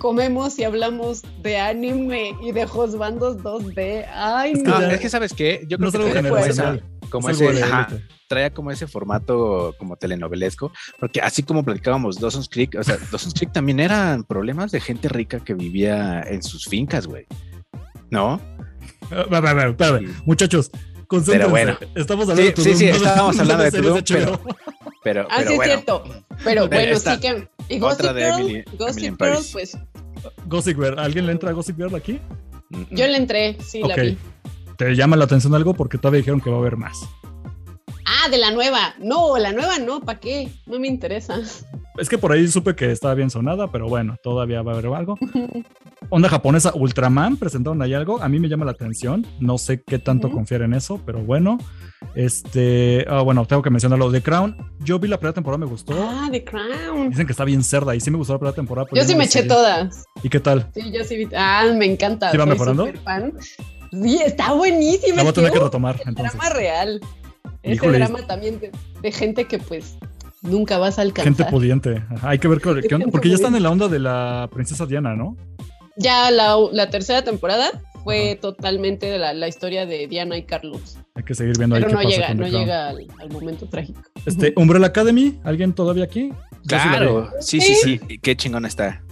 comemos y hablamos de anime y de Josbandos 2D. Ay, no. No, es que sabes qué, yo creo que traía como generacional. esa- como Es algo ese, ajá, traía como ese formato como telenovelesco, porque así como platicábamos Dawson's Creek, o sea, Dawson's Creek también eran problemas de gente rica que vivía en sus fincas, güey. ¿No? A ver, a ver, a ver, Muchachos, concéntrense. Pero bueno. Estamos hablando Sí, de tu sí, sí, estábamos hablando de series Tudum, HBO. Pero, Ah, pero sí, es cierto. Pero bueno, sí que. Y Gossip otra de Girl, Emily- Gossip Emily in Girl, Paris. pues Gossip Girl. ¿Alguien le entra a Gossip Girl aquí? Yo le entré, sí, Ok. la vi. ¿Te llama la atención algo? Porque todavía dijeron que va a haber más. Ah, de la nueva. No, la nueva no, ¿para qué? No me interesa. Es que por ahí supe que estaba bien sonada, pero bueno, todavía va a haber algo. Onda japonesa, Ultraman, presentaron ahí algo. A mí me llama la atención. No sé qué tanto confiar en eso, pero bueno. Este, ah, bueno, tengo que mencionarlo. The Crown, yo vi la primera temporada, me gustó. Ah, The Crown. Dicen que está bien cerda y sí me gustó la primera temporada. pero Yo sí me eché todas. ¿Y qué tal? Sí, yo sí vi. Ah, me encanta. ¿Sí va mejorando? Sí, está buenísima. La voy a tener que retomar, entonces. drama real. Ese Híjole. drama también de, de gente que pues nunca vas a alcanzar. Gente pudiente. Ajá, Hay que ver qué, qué onda, porque ya están en la onda de la princesa Diana, ¿no? Ya la, la tercera temporada fue totalmente de la, la historia de Diana y Carlos. Hay que seguir viendo ahí Pero qué no pasa llega, con The no Crown. llega al, al momento trágico. Este, Umbrella Academy, ¿alguien todavía aquí? Yo sí. Claro, sí, sí, sí. Qué chingón está.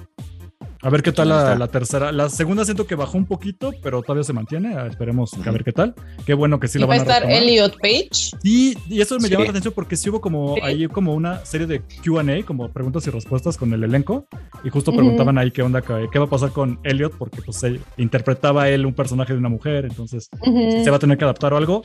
A ver qué tal la, la tercera. La segunda siento que bajó un poquito, pero todavía se mantiene. Ah, Esperemos a Ujú. ver qué tal. Qué bueno que sí la va a van a estar retomar. Elliot Page. Sí, y eso me Sí. llama la atención porque sí hubo como Sí. ahí como una serie de Q&A, como preguntas y respuestas con el elenco y justo preguntaban ahí qué onda, qué, va a pasar con Elliot porque pues él interpretaba él un personaje de una mujer, entonces Ujú. se va a tener que adaptar o algo.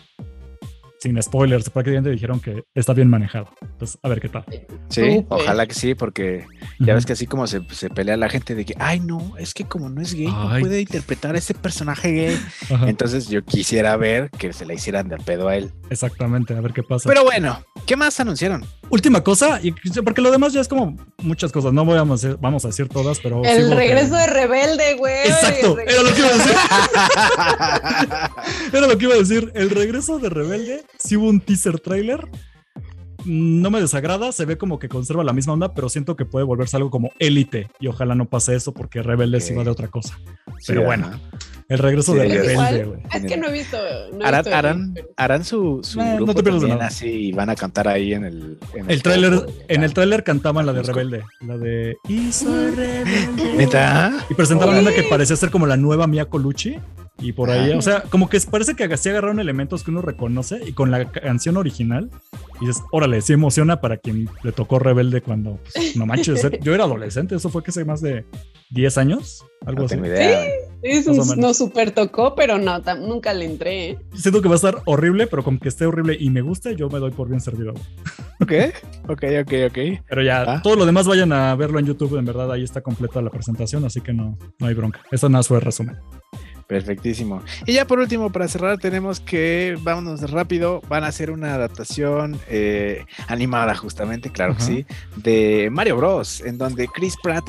Sin spoilers, prácticamente dijeron que está bien manejado. Entonces, a ver qué tal. Sí, ojalá que sí, porque ya ves que así como se, se pelea la gente de que, ay, no, es que como no es gay, no puede interpretar a ese personaje gay. Ajá, Entonces yo quisiera ver que se la hicieran de pedo a él. exactamente, a ver qué pasa. Pero bueno, ¿qué más anunciaron? Última cosa, y porque lo demás ya es como muchas cosas, no voy a decir, vamos a decir todas, pero... sí El que- regreso de Rebelde, güey. Exacto, era lo que iba a decir. Era lo que iba a decir. El regreso de Rebelde, sí hubo un teaser trailer. No me desagrada, se ve como que conserva la misma onda, pero siento que puede volverse algo como élite. Y ojalá no pase eso porque Rebelde sí va de otra cosa. Pero bueno, ajá. el regreso Sí, de Rebelde, güey. Es que no he visto. No Harán, visto el- harán, harán su, su Eh, no grupo te pierdas nada. así y van a cantar ahí en el... en El tráiler, foco, en el tráiler cantaban la de. Rebelde, la de Y soy rebelde. ¿Neta? Y presentaban una que parecía ser como la nueva Mia Colucci. Y por ahí, Ajá. o sea, como que parece que así agarraron elementos que uno reconoce y con la canción original. Y dices, órale, sí emociona para quien le tocó Rebelde cuando, pues, no manches, yo era adolescente, eso fue que hace más de 10 años, algo No así. tengo idea. Un- menos. no super tocó, pero no, nunca le entré. ¿eh? Siento que va a estar horrible, pero con que esté horrible y me guste, yo me doy por bien servido. Ok, ok, ok, ok. Pero ya, Ah. todo lo demás vayan a verlo en YouTube, en verdad, ahí está completa la presentación, así que no, no hay bronca. Eso nada fue el resumen. Perfectísimo. Y ya por último, para cerrar, tenemos que, vámonos rápido, van a hacer una adaptación eh, animada justamente, claro que sí, de Mario Bros, en donde Chris Pratt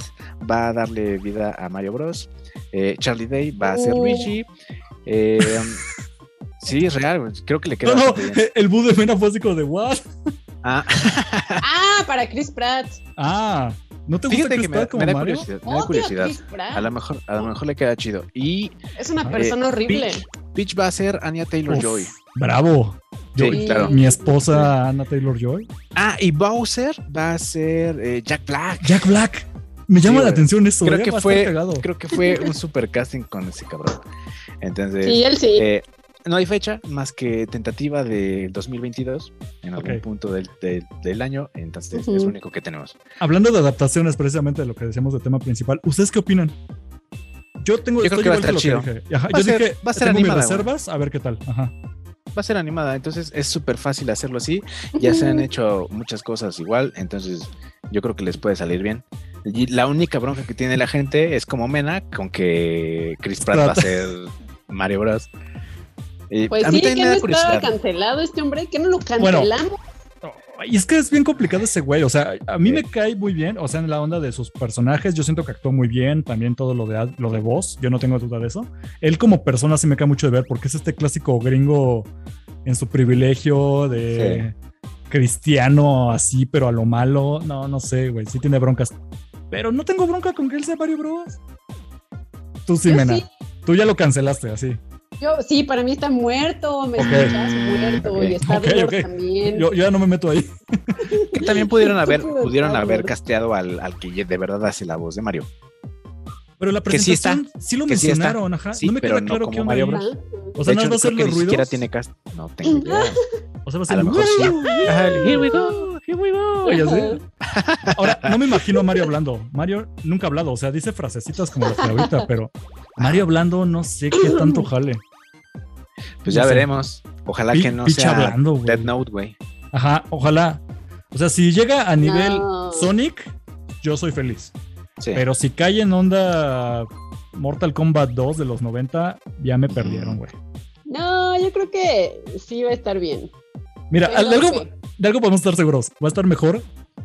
va a darle vida a Mario Bros. eh, Charlie Day va a ser Oh. Luigi. eh, sí, es real, creo que le queda No, bien. el bus de Mena fue así como de, ¿what? Ah, Ah, para Chris Pratt. Ah, ¿no te gusta fíjate que me, da- Pratt como me da Mario? curiosidad. Me da curiosidad. A lo mejor, a lo mejor le queda chido. Y Es una Eh, persona horrible. Peach, Peach va a ser Anya Taylor Uf, Joy. Bravo. Yo- Sí, claro. Mi esposa Anna Taylor Joy. Ah, y Bowser va a ser eh, Jack Black. Jack Black. Me llama Sí, la atención eso. creo eh, que fue creo que fue un super casting con ese cabrón entonces Sí, él sí. eh, no hay fecha más que tentativa del 2022 en algún punto del, del- del año entonces es lo único que tenemos Hablando de adaptaciones, precisamente de lo que decíamos de tema principal, ¿ustedes qué opinan? Yo tengo Yo creo que va a estar chido. dije. Ajá, Va a yo ser- dije, va a ser tengo animada, reservas, a ver qué tal. Ajá. va a ser animada entonces es súper fácil hacerlo así ya se han hecho muchas cosas igual entonces yo creo que les puede salir bien y la única bronca que tiene la gente es como Mena con que Chris Pratt va a ser Mario Bros Y Pues a mí sí, también que me no estaba cancelado este hombre, que no lo cancelamos. Y es que es bien complicado ese güey. O sea, a mí Sí. me cae muy bien. O sea, en la onda de sus personajes, yo siento que actuó muy bien. También todo lo de, lo de voz, yo no tengo duda de eso. Él como persona sí me cae mucho de ver porque es este clásico gringo en su privilegio de cristiano así, pero a lo malo. No, no sé, güey. Sí tiene broncas. Pero no tengo bronca con que él sea Mario Bros. Tú sí, Yo Mena. sí. Tú ya lo cancelaste así. Yo, sí, para mí está muerto, me Ok. escuchas muerto Ok. y está Ok, Lord también. Yo, yo ya no me meto ahí. Que también pudieron haber, pudieron Star haber casteado al, al que de verdad hace la voz de Mario. Pero la Que sí está, presentación sí, lo que sí está. mencionaron, ajá. Sí, no me queda no claro onda Mario. Bros. O sea, de hecho, va a ser que los ni siquiera ruidos. tiene cast. No tengo idea. O sea, va a A ser lo mejor sí. Here we go, here we go. Ahora, no me imagino a Mario hablando. Mario nunca ha hablado, o sea, dice frasecitas como las de ahorita, pero Mario hablando no sé qué tanto jale. Pues ya No sé. veremos. Ojalá que no sea hablando, güey. Dead Note, güey. Ajá, ojalá. O sea, si llega a nivel No. Sonic, yo soy feliz. Sí. Pero si cae en onda Mortal Kombat 2 de los 90, ya me perdieron, güey. No, yo creo que sí va a estar bien. Mira, Pero de algo, sí. de algo podemos estar seguros. Va a estar mejor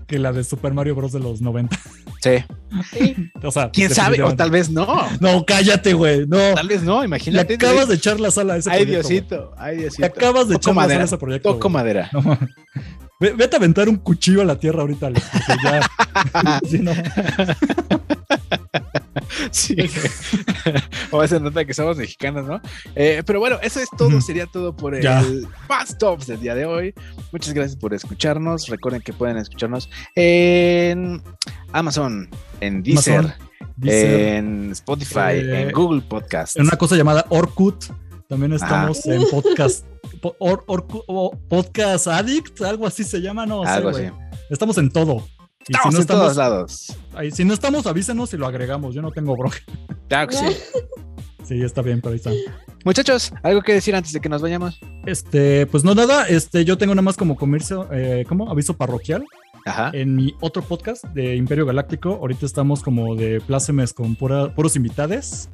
que la de Super Mario Bros. de los 90. Sí. Sí. O sea, ¿Quién sabe? O tal vez no. No, cállate, güey. No. Tal vez no, Le imagínate. acabas de echar la sala a ese Ay, proyecto. Diosito. Ay, Diosito. Le acabas de Toco echar la sala madera. a ese proyecto. Toco güey. madera. No, Vete a aventar un cuchillo a la tierra ahorita, Alex, porque ya. sí, no. Sí. o se nota que somos mexicanos, ¿no? Eh, pero bueno, eso es todo. Sería todo por el Ya. Fast Tops del día de hoy. Muchas gracias por escucharnos. Recuerden que pueden escucharnos en Amazon, en Deezer, Amazon, Deezer, en Spotify, Eh, en Google Podcast. en una cosa llamada Orkut. También estamos en podcast. po- Or- podcast Addict, algo así se llama, no Algo así. Estamos en todo. Y Estamos si no en todos lados. ahí, si no estamos, avísenos y lo agregamos. Yo no tengo bronca. Claro que sí. Sí, está bien, pero ahí está. Muchachos, ¿algo que decir antes de que nos vayamos? Este, pues no nada, este, yo tengo nada más como comercio, eh, ¿cómo? Aviso parroquial. Ajá. En mi otro podcast de Imperio Galáctico, ahorita estamos como de plácemes con pura- puros invitades.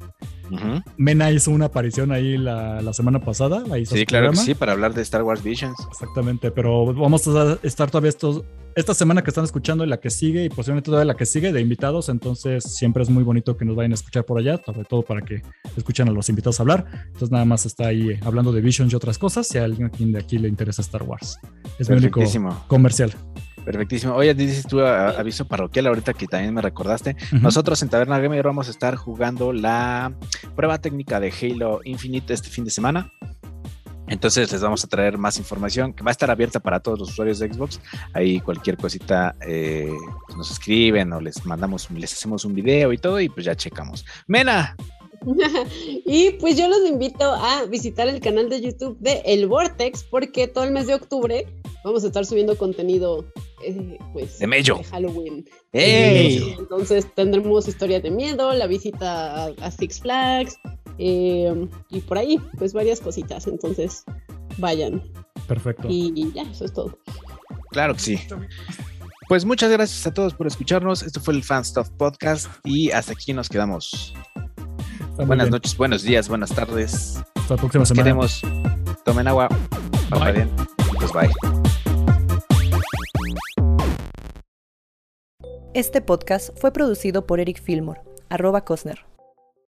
Ujú. Mena hizo una aparición ahí la, la semana pasada. Hizo Sí, claro que sí, para hablar de Star Wars Visions. Exactamente, pero vamos a estar todavía estos, esta semana que están escuchando y la que sigue y posiblemente todavía la que sigue de invitados, entonces siempre es muy bonito que nos vayan a escuchar por allá, sobre todo para que escuchen a los invitados hablar. Entonces nada más está ahí hablando de Visions y otras cosas, si a alguien de aquí le interesa Star Wars. Es mi único comercial. Perfectísimo. Oye, dices tú a- aviso parroquial ahorita que también me recordaste. Nosotros en Taberna Gamer vamos a estar jugando la prueba técnica de Halo Infinite este fin de semana. Entonces les vamos a traer más información que va a estar abierta para todos los usuarios de Xbox. Ahí cualquier cosita eh, pues nos escriben o les mandamos, les hacemos un video y todo y pues ya checamos. Mena, y pues yo los invito a visitar el canal de YouTube de El Vortex porque todo el mes de octubre vamos a estar subiendo contenido eh, pues De mello. Halloween. ¡Ey! Entonces tendremos historias de miedo, la visita a, a Six Flags eh, y por ahí pues varias cositas. Entonces vayan Perfecto. y ya, eso es todo. claro que sí. Pues muchas gracias a todos por escucharnos. Esto fue el Fan Stuff Podcast y hasta aquí nos quedamos. Está Buenas bien. noches, buenos días, buenas tardes. Hasta la próxima Nos semana. queremos. Tomen agua. Bye. Paparen. Pues bye. Este podcast fue producido por Eric Fillmore, arroba Cosner.